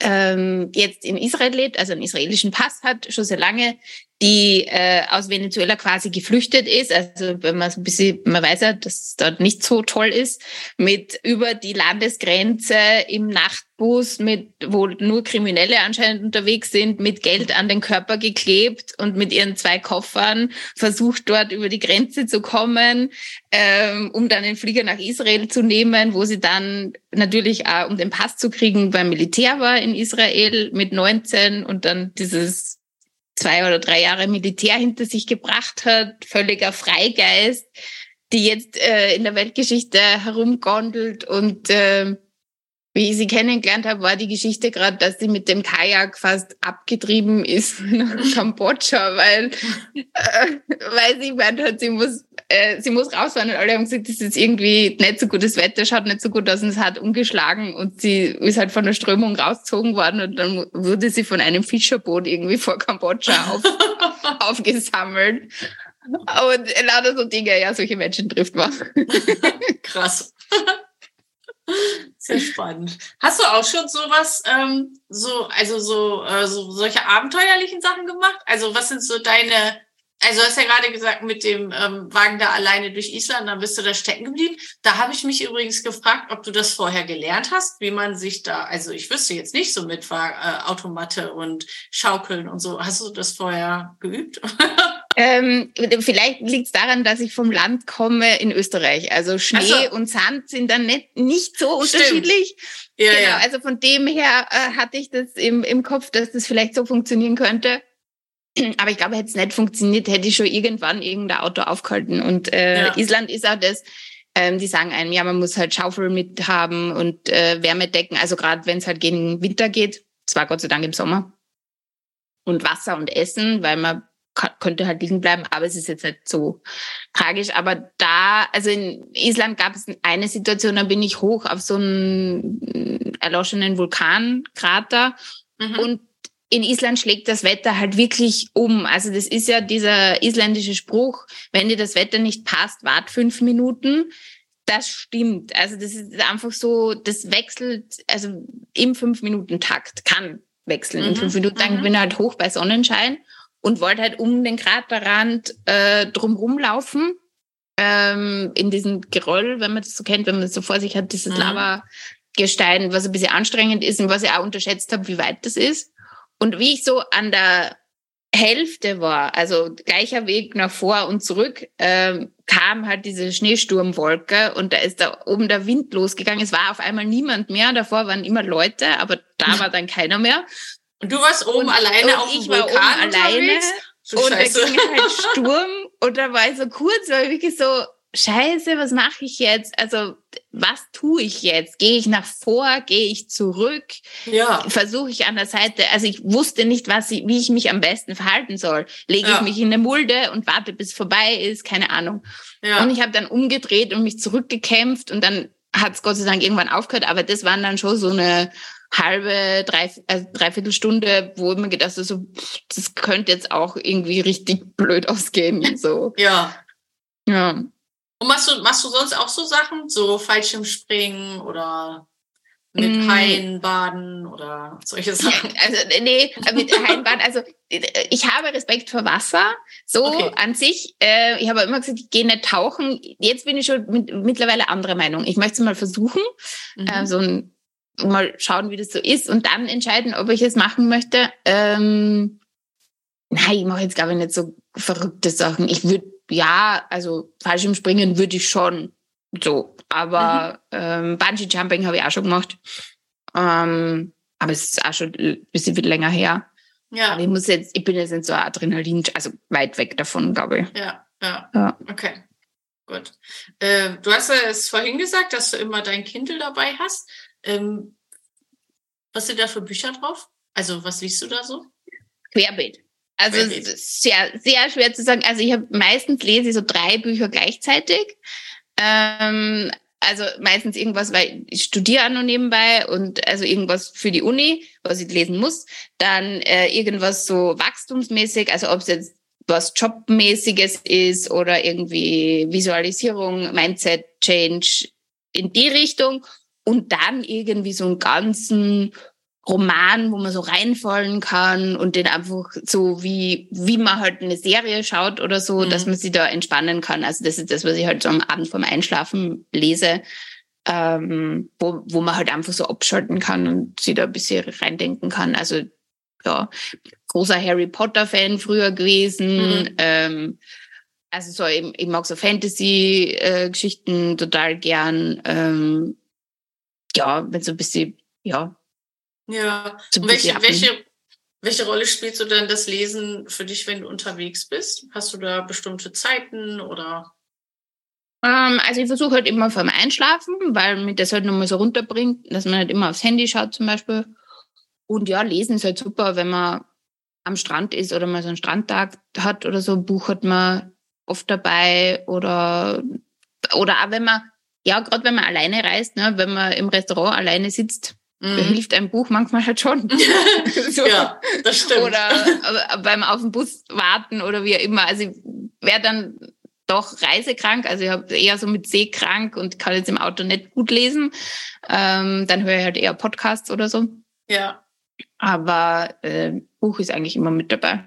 ähm, jetzt in Israel lebt, also einen israelischen Pass hat, schon sehr lange, die äh, aus Venezuela quasi geflüchtet ist. Also wenn man ein bisschen, man weiß ja, dass es dort nicht so toll ist, mit über die Landesgrenze im Nachtbus, mit wo nur Kriminelle anscheinend unterwegs sind, mit Geld an den Körper geklebt und mit ihren zwei Koffern versucht dort über die Grenze zu kommen, ähm, um dann den Flieger nach Israel zu nehmen, wo sie dann natürlich auch, um den Pass zu kriegen, beim Militär war in Israel mit 19 und dann dieses zwei oder drei Jahre Militär hinter sich gebracht hat, völliger Freigeist, die jetzt äh, in der Weltgeschichte herumgondelt und äh, wie ich sie kennengelernt habe, war die Geschichte gerade, dass sie mit dem Kajak fast abgetrieben ist nach Kambodscha, weil, äh, weil sie gemeint hat, sie muss, äh, sie muss rausfahren und alle haben gesagt, das ist irgendwie nicht so gutes Wetter, schaut nicht so gut aus und es hat umgeschlagen und sie ist halt von der Strömung rausgezogen worden und dann wurde sie von einem Fischerboot irgendwie vor Kambodscha auf, aufgesammelt. Und lauter so Dinge, ja, solche Menschen trifft man. Krass. Sehr spannend. Hast du auch schon sowas, ähm, so, also so, äh, so solche abenteuerlichen Sachen gemacht? Also was sind so deine, also du hast ja gerade gesagt, mit dem ähm, Wagen da alleine durch Island, dann bist du da stecken geblieben. Da habe ich mich übrigens gefragt, ob du das vorher gelernt hast, wie man sich da, also ich wüsste jetzt nicht so mit äh, Automatte und Schaukeln und so. Hast du das vorher geübt? Ähm, vielleicht liegt es daran, dass ich vom Land komme in Österreich. Also Schnee so. und Sand sind dann nicht, nicht so unterschiedlich. Ja, genau, ja. also von dem her äh, hatte ich das im, im Kopf, dass das vielleicht so funktionieren könnte. Aber ich glaube, hätte es nicht funktioniert, hätte ich schon irgendwann irgendein Auto aufgehalten. Und äh, ja. Island ist auch das, ähm, die sagen einem, ja, man muss halt Schaufel mit haben und äh, Wärmedecken. Also gerade wenn es halt gegen Winter geht, zwar Gott sei Dank im Sommer. Und Wasser und Essen, weil man könnte halt liegen bleiben, aber es ist jetzt nicht so tragisch. Aber da, also in Island gab es eine Situation, da bin ich hoch auf so einen erloschenen Vulkankrater mhm. und in Island schlägt das Wetter halt wirklich um. Also das ist ja dieser isländische Spruch, wenn dir das Wetter nicht passt, wart fünf Minuten. Das stimmt. Also das ist einfach so, das wechselt, also im Fünf-Minuten-Takt kann wechseln. Mhm. In fünf Minuten, dann mhm. bin ich halt hoch bei Sonnenschein und wollte halt um den Kraterrand äh, drumherum laufen. Ähm, in diesem Geröll, wenn man das so kennt, wenn man das so vor sich hat, dieses mhm. Lavagestein, was ein bisschen anstrengend ist und was ich auch unterschätzt habe, wie weit das ist. Und wie ich so an der Hälfte war, also gleicher Weg nach vor und zurück, ähm, kam halt diese Schneesturmwolke und da ist da oben der Wind losgegangen. Es war auf einmal niemand mehr. Davor waren immer Leute, aber da war dann keiner mehr. Und du warst oben und, alleine und auf dem ich war Vulkan oben alleine So und da ging halt Sturm und da war ich so kurz, war ich wirklich so, Scheiße, was mache ich jetzt? Also, was tue ich jetzt? Gehe ich nach vor? Gehe ich zurück? Ja. Versuche ich an der Seite? Also, ich wusste nicht, was ich, wie ich mich am besten verhalten soll. Lege Ja. ich mich in eine Mulde und warte, bis es vorbei ist? Keine Ahnung. Ja. Und ich habe dann umgedreht und mich zurückgekämpft und dann hat es Gott sei Dank irgendwann aufgehört. Aber das waren dann schon so eine halbe, drei, also dreiviertel Stunde, wo ich mir gedacht habe, so, pff, das könnte jetzt auch irgendwie richtig blöd ausgehen. So, ja. ja. Und machst du, machst du sonst auch so Sachen? So Fallschirmspringen oder mit Mm. Haien baden oder solche Sachen? Also nee, mit Heimbad, also ich habe Respekt vor Wasser. So Okay. an sich, äh, ich habe immer gesagt, ich gehe nicht tauchen. Jetzt bin ich schon mit, mittlerweile anderer Meinung. Ich möchte es mal versuchen, Mhm. äh, so ein, mal schauen, wie das so ist und dann entscheiden, ob ich es machen möchte. Ähm, nein, ich mache jetzt glaube ich nicht so verrückte Sachen. Ich würde, ja, also Fallschirmspringen würde ich schon so, aber ähm, Bungee Jumping habe ich auch schon gemacht. Ähm, aber es ist auch schon ein bisschen viel länger her. ja, Aber ich muss jetzt, ich bin jetzt nicht so Adrenalin, also weit weg davon, glaube ich. ja, ja. Ja. Okay. Gut. Äh, du hast ja es vorhin gesagt, dass du immer dein Kindle dabei hast. Ähm, was sind da für Bücher drauf? Also, was liest du da so? Querbeet. Also sehr, sehr schwer zu sagen. Also ich habe meistens lese ich so drei Bücher gleichzeitig. Ähm, also meistens irgendwas, weil ich studiere auch noch nebenbei und also irgendwas für die Uni, was ich lesen muss. Dann äh, irgendwas so wachstumsmäßig, also ob es jetzt was Jobmäßiges ist oder irgendwie Visualisierung, Mindset Change in die Richtung. Und dann irgendwie so einen ganzen Roman, wo man so reinfallen kann und den einfach so wie, wie man halt eine Serie schaut oder so, Mhm. dass man sich da entspannen kann. Also das ist das, was ich halt so am Abend vorm Einschlafen lese, ähm, wo, wo man halt einfach so abschalten kann und sich da ein bisschen reindenken kann. Also ja, großer Harry Potter Fan früher gewesen. Mhm. Ähm, also so, ich, ich mag so Fantasy-Geschichten total gern. Ähm, ja, wenn so ein bisschen, ja, Ja. Und welche, welche, welche Rolle spielt so denn das Lesen für dich, wenn du unterwegs bist? Hast du da bestimmte Zeiten oder? Ähm, also ich versuche halt immer vorm Einschlafen, weil mich das halt nochmal so runterbringt, dass man halt immer aufs Handy schaut zum Beispiel. Und ja, lesen ist halt super, wenn man am Strand ist oder mal so einen Strandtag hat oder so, ein Buch hat man oft dabei oder oder auch wenn man, ja, gerade wenn man alleine reist, ne, wenn man im Restaurant alleine sitzt, da Mhm. hilft ein Buch manchmal halt schon. so. ja, das stimmt. Oder äh, beim auf den Bus warten oder wie auch immer. Also ich wäre dann doch reisekrank, also ich habe eher so mit Seekrank und kann jetzt im Auto nicht gut lesen. Ähm, dann höre ich halt eher Podcasts oder so. ja, Aber äh, Buch ist eigentlich immer mit dabei.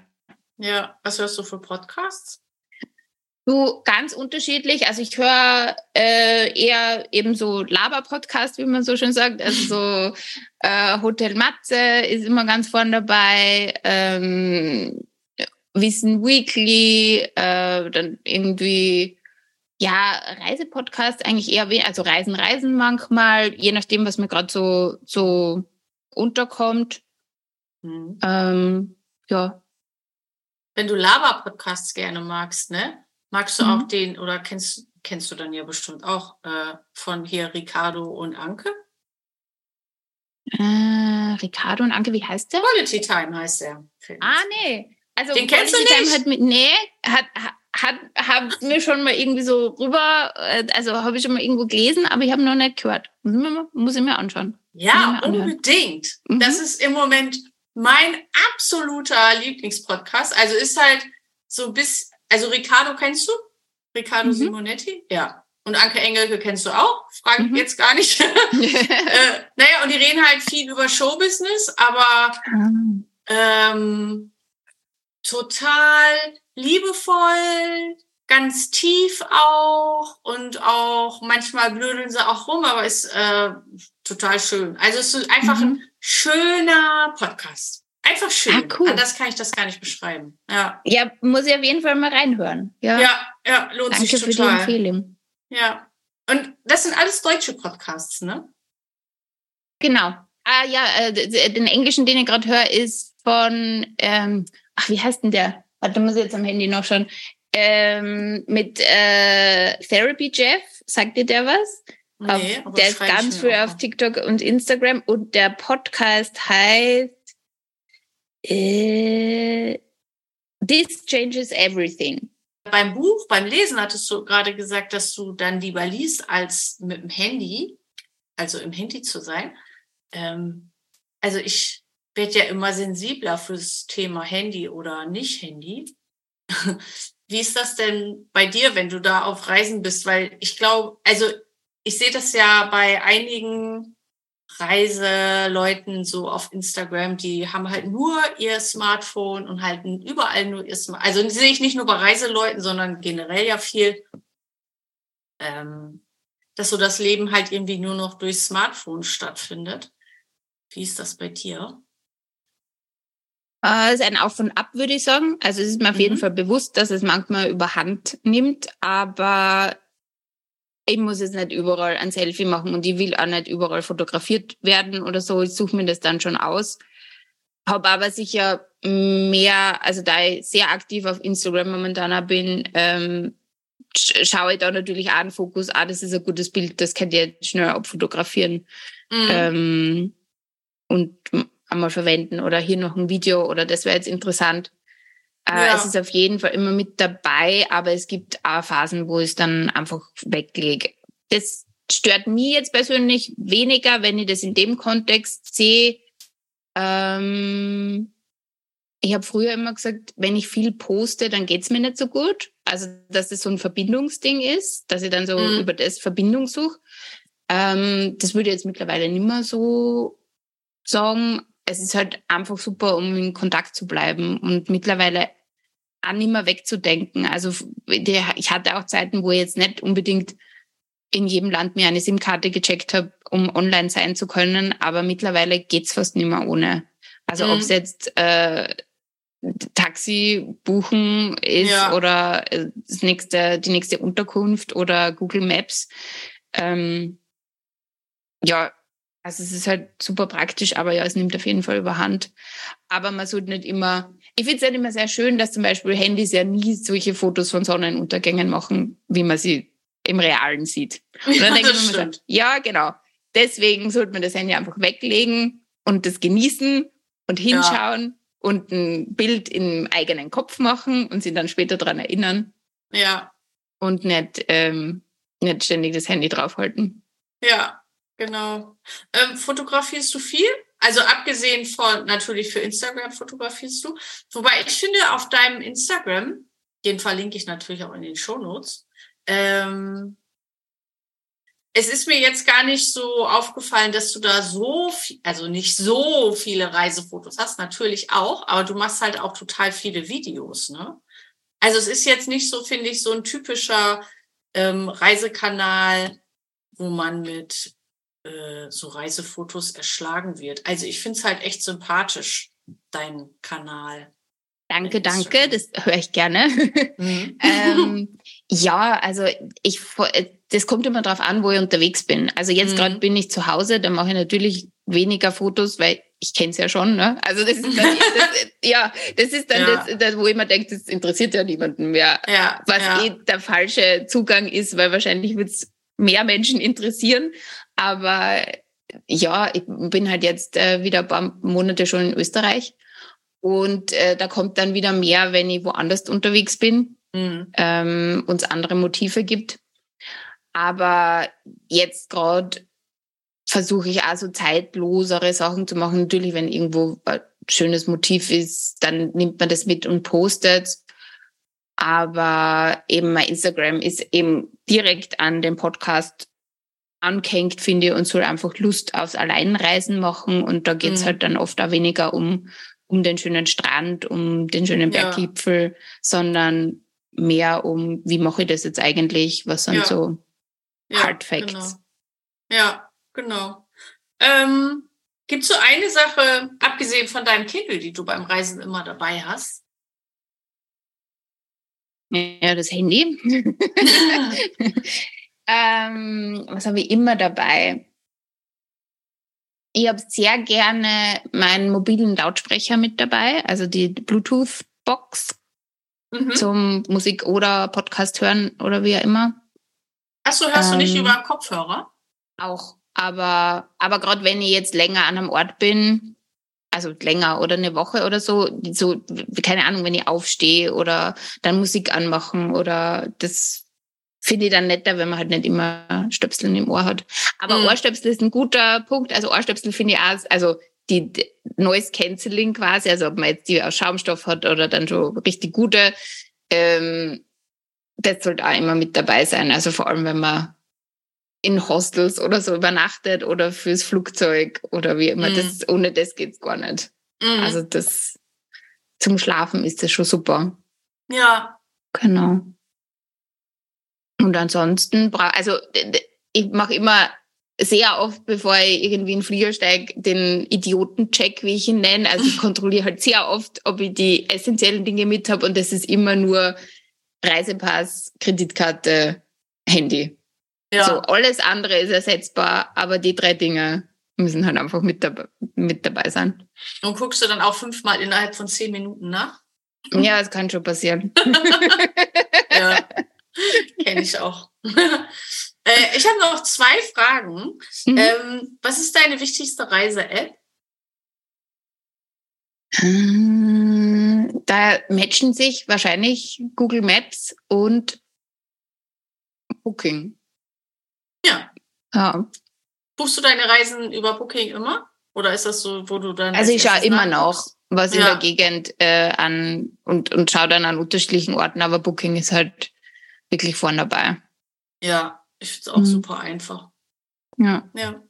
ja. Was hörst du für Podcasts? Du, ganz unterschiedlich. Also ich höre äh, eher eben so Laber-Podcast, wie man so schön sagt. Also so äh, Hotel Matze ist immer ganz vorne dabei. Ähm, Wissen Weekly, äh, dann irgendwie ja Reisepodcast eigentlich eher wenig, also Reisen, Reisen manchmal, je nachdem, was mir gerade so so unterkommt. Mhm. Ähm, ja, Wenn du Lava-Podcasts gerne magst, ne? Magst du Mhm. auch den, oder kennst, kennst du dann ja bestimmt auch äh, von hier Ricardo und Anke? äh, Ricardo und Anke, wie heißt der? Quality Time heißt er. Ah, nee. Also Den kennst du Quality Time nicht? Hat mit, nee, hat, hat, hat mir schon mal irgendwie so rüber, äh, also habe ich schon mal irgendwo gelesen, aber ich habe noch nicht gehört. Muss ich mir, anschauen. Ja, mir unbedingt. Mhm. Das ist im Moment mein absoluter Lieblingspodcast. Also ist halt so bis, also Ricardo kennst du? Ricardo Mhm. Simonetti? Ja. Und Anke Engelke kennst du auch? Frage ich Mhm. jetzt gar nicht. äh, naja, und die reden halt viel über Showbusiness, aber ähm, total liebevoll, ganz tief auch und auch manchmal blödeln sie auch rum, aber ist äh, total schön. Also es ist einfach Mhm. ein schöner Podcast. Einfach schön. Ah, cool. Anders kann ich das gar nicht beschreiben. Ja. Ja, muss ich auf jeden Fall mal reinhören. Ja, ja, ja lohnt Danke sich total. Danke für die Empfehlung. Ja. Und das sind alles deutsche Podcasts, ne? Genau. Ah ja, äh, den englischen, den ich gerade höre, ist von, ähm, ach, wie heißt denn der? Warte, muss ich jetzt am Handy noch schon. Ähm, mit äh, Therapy Jeff, sagt dir der was? Nee, auf, der ist ganz früh auf TikTok und Instagram und der Podcast heißt äh, This Changes Everything. Beim Buch, beim Lesen hattest du gerade gesagt, dass du dann lieber liest, als mit dem Handy, also im Handy zu sein. Ähm, also ich werde ja immer sensibler fürs Thema Handy oder nicht Handy. Wie ist das denn bei dir, wenn du da auf Reisen bist? Weil ich glaube, also ich sehe das ja bei einigen Reiseleuten so auf Instagram, die haben halt nur ihr Smartphone und halten überall nur ihr Smartphone. Also sehe ich nicht nur bei Reiseleuten, sondern generell ja viel, ähm, dass so das Leben halt irgendwie nur noch durch Smartphone stattfindet. Wie ist das bei dir? Es ist ein Auf und Ab, würde ich sagen. Also es ist mir auf mhm. jeden Fall bewusst, dass es manchmal überhand nimmt, aber ich muss jetzt nicht überall ein Selfie machen und ich will auch nicht überall fotografiert werden oder so. Ich suche mir das dann schon aus. Habe aber sicher mehr, also da ich sehr aktiv auf Instagram momentan bin, ähm, schaue ich da natürlich auch einen Fokus, ah, das ist ein gutes Bild, das könnt ihr schnell abfotografieren mhm. ähm, und einmal verwenden oder hier noch ein Video oder das wäre jetzt interessant. Äh, ja. Es ist auf jeden Fall immer mit dabei, aber es gibt auch Phasen, wo es dann einfach weglege. Das stört mich jetzt persönlich weniger, wenn ich das in dem Kontext sehe. Ähm, ich habe früher immer gesagt, wenn ich viel poste, dann geht's mir nicht so gut. Also, dass das so ein Verbindungsding ist, dass ich dann so mhm. über das Verbindung suche. Ähm, das würde ich jetzt mittlerweile nicht mehr so sagen es ist halt einfach super, um in Kontakt zu bleiben und mittlerweile auch nicht mehr wegzudenken. Also ich hatte auch Zeiten, wo ich jetzt nicht unbedingt in jedem Land mir eine SIM-Karte gecheckt habe, um online sein zu können, aber mittlerweile geht's fast nicht mehr ohne. Also mhm. ob es jetzt äh, Taxi buchen ist ja. oder äh, das nächste, die nächste Unterkunft oder Google Maps. Ähm, ja, also es ist halt super praktisch, aber ja, es nimmt auf jeden Fall überhand. Aber man sollte nicht immer, ich finde es halt immer sehr schön, dass zum Beispiel Handys ja nie solche Fotos von Sonnenuntergängen machen, wie man sie im Realen sieht. Und dann ja, denke ich mir ja, genau. Deswegen sollte man das Handy einfach weglegen und das genießen und hinschauen ja. und ein Bild im eigenen Kopf machen und sich dann später dran erinnern. Ja. Und nicht, ähm, nicht ständig das Handy draufhalten. Ja, Genau. Ähm, fotografierst du viel? Also abgesehen von natürlich für Instagram fotografierst du. Wobei ich finde, auf deinem Instagram, den verlinke ich natürlich auch in den Show Notes, ähm, es ist mir jetzt gar nicht so aufgefallen, dass du da so viel, also nicht so viele Reisefotos hast, natürlich auch, aber du machst halt auch total viele Videos, ne? Also es ist jetzt nicht so, finde ich, so ein typischer ähm, Reisekanal, wo man mit äh, so Reisefotos erschlagen wird. Also ich finde es halt echt sympathisch, dein Kanal. Danke, danke, das höre ich gerne. Mhm. ähm, ja, also ich, das kommt immer drauf an, wo ich unterwegs bin. Also jetzt mhm. gerade bin ich zu Hause, da mache ich natürlich weniger Fotos, weil ich kenne es ja schon. Ne? Also das ist dann, das, ja, das ist dann ja. das, das, wo ich mir denke, das interessiert ja niemanden mehr, ja, was ja. eh der falsche Zugang ist, weil wahrscheinlich wird es mehr Menschen interessieren. Aber ja, ich bin halt jetzt äh, wieder ein paar Monate schon in Österreich. Und äh, da kommt dann wieder mehr, wenn ich woanders unterwegs bin mhm. ähm, und es andere Motive gibt. Aber jetzt gerade versuche ich auch so zeitlosere Sachen zu machen. Natürlich, wenn irgendwo ein schönes Motiv ist, dann nimmt man das mit und postet. Aber eben mein Instagram ist eben direkt an den Podcast angehängt, finde ich, und soll einfach Lust aufs Alleinreisen machen. Und da geht's mhm. halt dann oft auch weniger um, um den schönen Strand, um den schönen Berggipfel, ja. sondern mehr um, wie mache ich das jetzt eigentlich? Was sind ja. so Hard Facts? Genau. Ja, genau. Ähm, Gibt es so eine Sache, abgesehen von deinem Kindle, die du beim Reisen immer dabei hast? Ja, das Handy. ähm, was habe ich immer dabei? Ich habe sehr gerne meinen mobilen Lautsprecher mit dabei, also die Bluetooth-Box mhm. zum Musik oder Podcast hören oder wie auch immer. Achso, hörst ähm, du nicht ähm, über Kopfhörer? Auch, aber, aber gerade wenn ich jetzt länger an einem Ort bin, also länger oder eine Woche oder so, so, keine Ahnung, wenn ich aufstehe oder dann Musik anmachen oder das finde ich dann netter, wenn man halt nicht immer Stöpseln im Ohr hat. Aber mhm. Ohrstöpsel ist ein guter Punkt. Also Ohrstöpsel finde ich auch, also die, Noise Cancelling quasi, also ob man jetzt die aus Schaumstoff hat oder dann schon richtig gute, ähm, das sollte auch immer mit dabei sein. Also vor allem, wenn man in Hostels oder so übernachtet oder fürs Flugzeug oder wie immer. Mhm. Das, ohne das geht's gar nicht. Mhm. Also das zum Schlafen ist das schon super. Ja. Genau. Und ansonsten, also ich mache immer sehr oft, bevor ich irgendwie in den Flieger steige, den Idiotencheck, wie ich ihn nenne. Also ich kontrolliere halt sehr oft, ob ich die essentiellen Dinge mit habe und das ist immer nur Reisepass, Kreditkarte, Handy. Ja. So, alles andere ist ersetzbar, aber die drei Dinge müssen halt einfach mit, dabei, mit dabei sein. Und guckst du dann auch fünfmal innerhalb von zehn Minuten nach? Ja, das kann schon passieren. ja, kenne ich auch. äh, ich habe noch zwei Fragen. Mhm. Ähm, was ist deine wichtigste Reise-App? Äh, da matchen sich wahrscheinlich Google Maps und Booking. Ja. Ja. Buchst du deine Reisen über Booking immer? Oder ist das so, wo du dann. Also ich schaue immer noch, was ja. in der Gegend äh, an und, und schaue dann an unterschiedlichen Orten, aber Booking ist halt wirklich vorne dabei. Ja, ich finde es auch mhm. super einfach. Ja. Ja.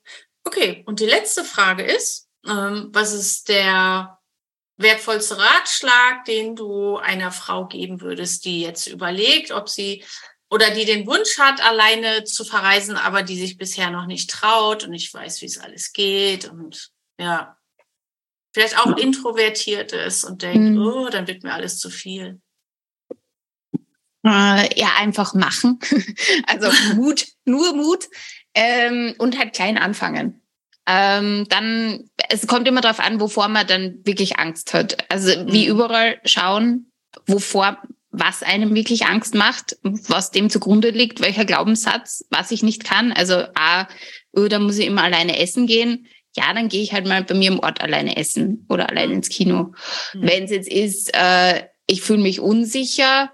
Okay, und die letzte Frage ist, ähm, was ist der wertvollste Ratschlag, den du einer Frau geben würdest, die jetzt überlegt, ob sie oder die den Wunsch hat, alleine zu verreisen, aber die sich bisher noch nicht traut und nicht weiß, wie es alles geht und ja, vielleicht auch introvertiert ist und denkt, mhm. oh, dann wird mir alles zu viel. Äh, ja, einfach machen. also Mut, nur Mut ähm, und halt klein anfangen. Ähm, dann, es kommt immer darauf an, wovor man dann wirklich Angst hat. Also wie mhm. überall schauen, wovor was einem wirklich Angst macht, was dem zugrunde liegt, welcher Glaubenssatz, was ich nicht kann. Also A, oh, da muss ich immer alleine essen gehen. Ja, dann gehe ich halt mal bei mir im Ort alleine essen oder alleine ins Kino. Mhm. Wenn es jetzt ist, äh, ich fühle mich unsicher,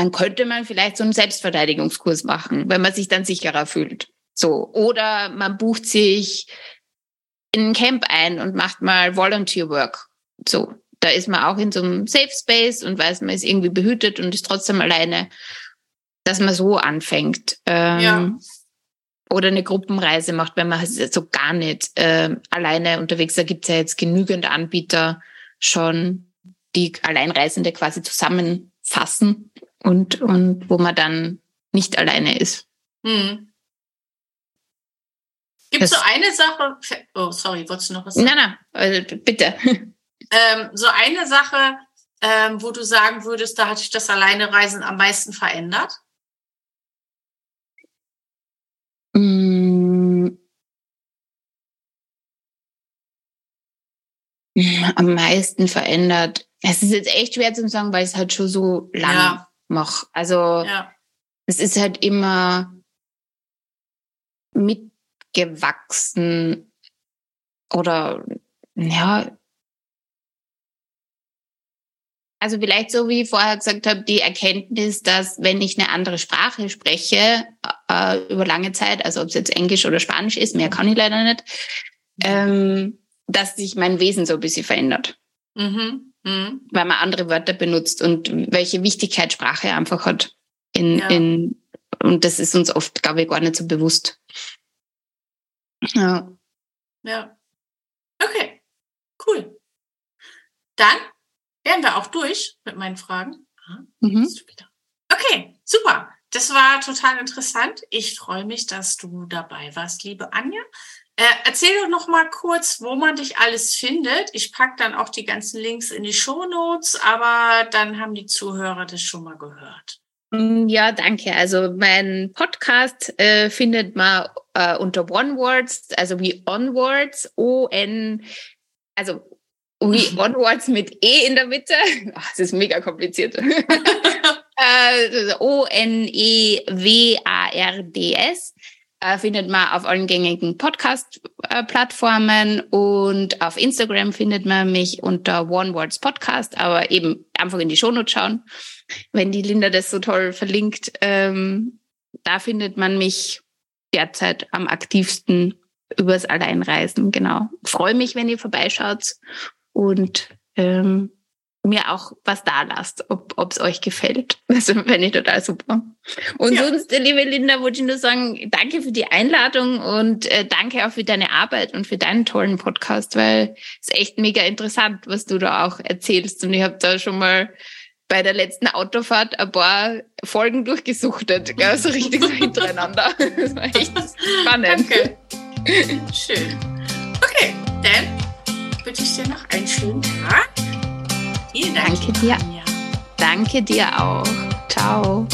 dann könnte man vielleicht so einen Selbstverteidigungskurs machen, wenn man sich dann sicherer fühlt. So. Oder man bucht sich in ein Camp ein und macht mal Volunteer Work. So da ist man auch in so einem Safe Space und weiß, man ist irgendwie behütet und ist trotzdem alleine, dass man so anfängt. Ähm, ja. Oder eine Gruppenreise macht, wenn man so gar nicht äh, alleine unterwegs ist. Da gibt es ja jetzt genügend Anbieter schon, die Alleinreisende quasi zusammenfassen und, und wo man dann nicht alleine ist. Hm. Gibt es so eine Sache? Oh, sorry, wolltest du noch was sagen? Nein, nein, also bitte. Ähm, so eine Sache, ähm, wo du sagen würdest, da hat sich das Alleinereisen am meisten verändert? Mm. Am meisten verändert. Es ist jetzt echt schwer zu sagen, weil es halt schon so lang ja. Mache. Also ja. es ist halt immer mitgewachsen oder ja, also vielleicht so, wie ich vorher gesagt habe, die Erkenntnis, dass wenn ich eine andere Sprache spreche, äh, über lange Zeit, also ob es jetzt Englisch oder Spanisch ist, mehr kann ich leider nicht, ähm, dass sich mein Wesen so ein bisschen verändert. Mhm. Mhm. Weil man andere Wörter benutzt und welche Wichtigkeit Sprache einfach hat. In, ja. in, und das ist uns oft, glaube ich, gar nicht so bewusst. Ja. Ja. Okay. Cool. Dann wären wir auch durch mit meinen Fragen. Mhm. Okay, super. Das war total interessant. Ich freue mich, dass du dabei warst, liebe Anja. Äh, erzähl doch noch mal kurz, wo man dich alles findet. Ich packe dann auch die ganzen Links in die Show Notes, aber dann haben die Zuhörer das schon mal gehört. Mm, ja, danke. Also mein Podcast äh, findet man äh, unter OneWords, also wie Onwards, O-N, also wie Onwards mit E in der Mitte. Ach, das ist mega kompliziert. O-N-E-W-A-R-D-S äh, findet man auf allen gängigen Podcast-Plattformen und auf Instagram findet man mich unter One Words Podcast, aber eben einfach in die Shownotes schauen, wenn die Linda das so toll verlinkt. Ähm, da findet man mich derzeit am aktivsten übers Alleinreisen, genau. Freue mich, wenn ihr vorbeischaut und ähm, mir auch was da lasst, ob es euch gefällt. Das fände ich total super. Und ja. sonst, liebe Linda, wollte ich nur sagen, danke für die Einladung und äh, danke auch für deine Arbeit und für deinen tollen Podcast, weil es ist echt mega interessant, was du da auch erzählst. Und ich habe da schon mal bei der letzten Autofahrt ein paar Folgen durchgesuchtet, gell? so richtig so hintereinander. Das war echt spannend. Danke. Schön. Okay, dann wünsche ich dir noch einen schönen Tag. Vielen Dank. Danke dir. Danke dir auch. Ciao.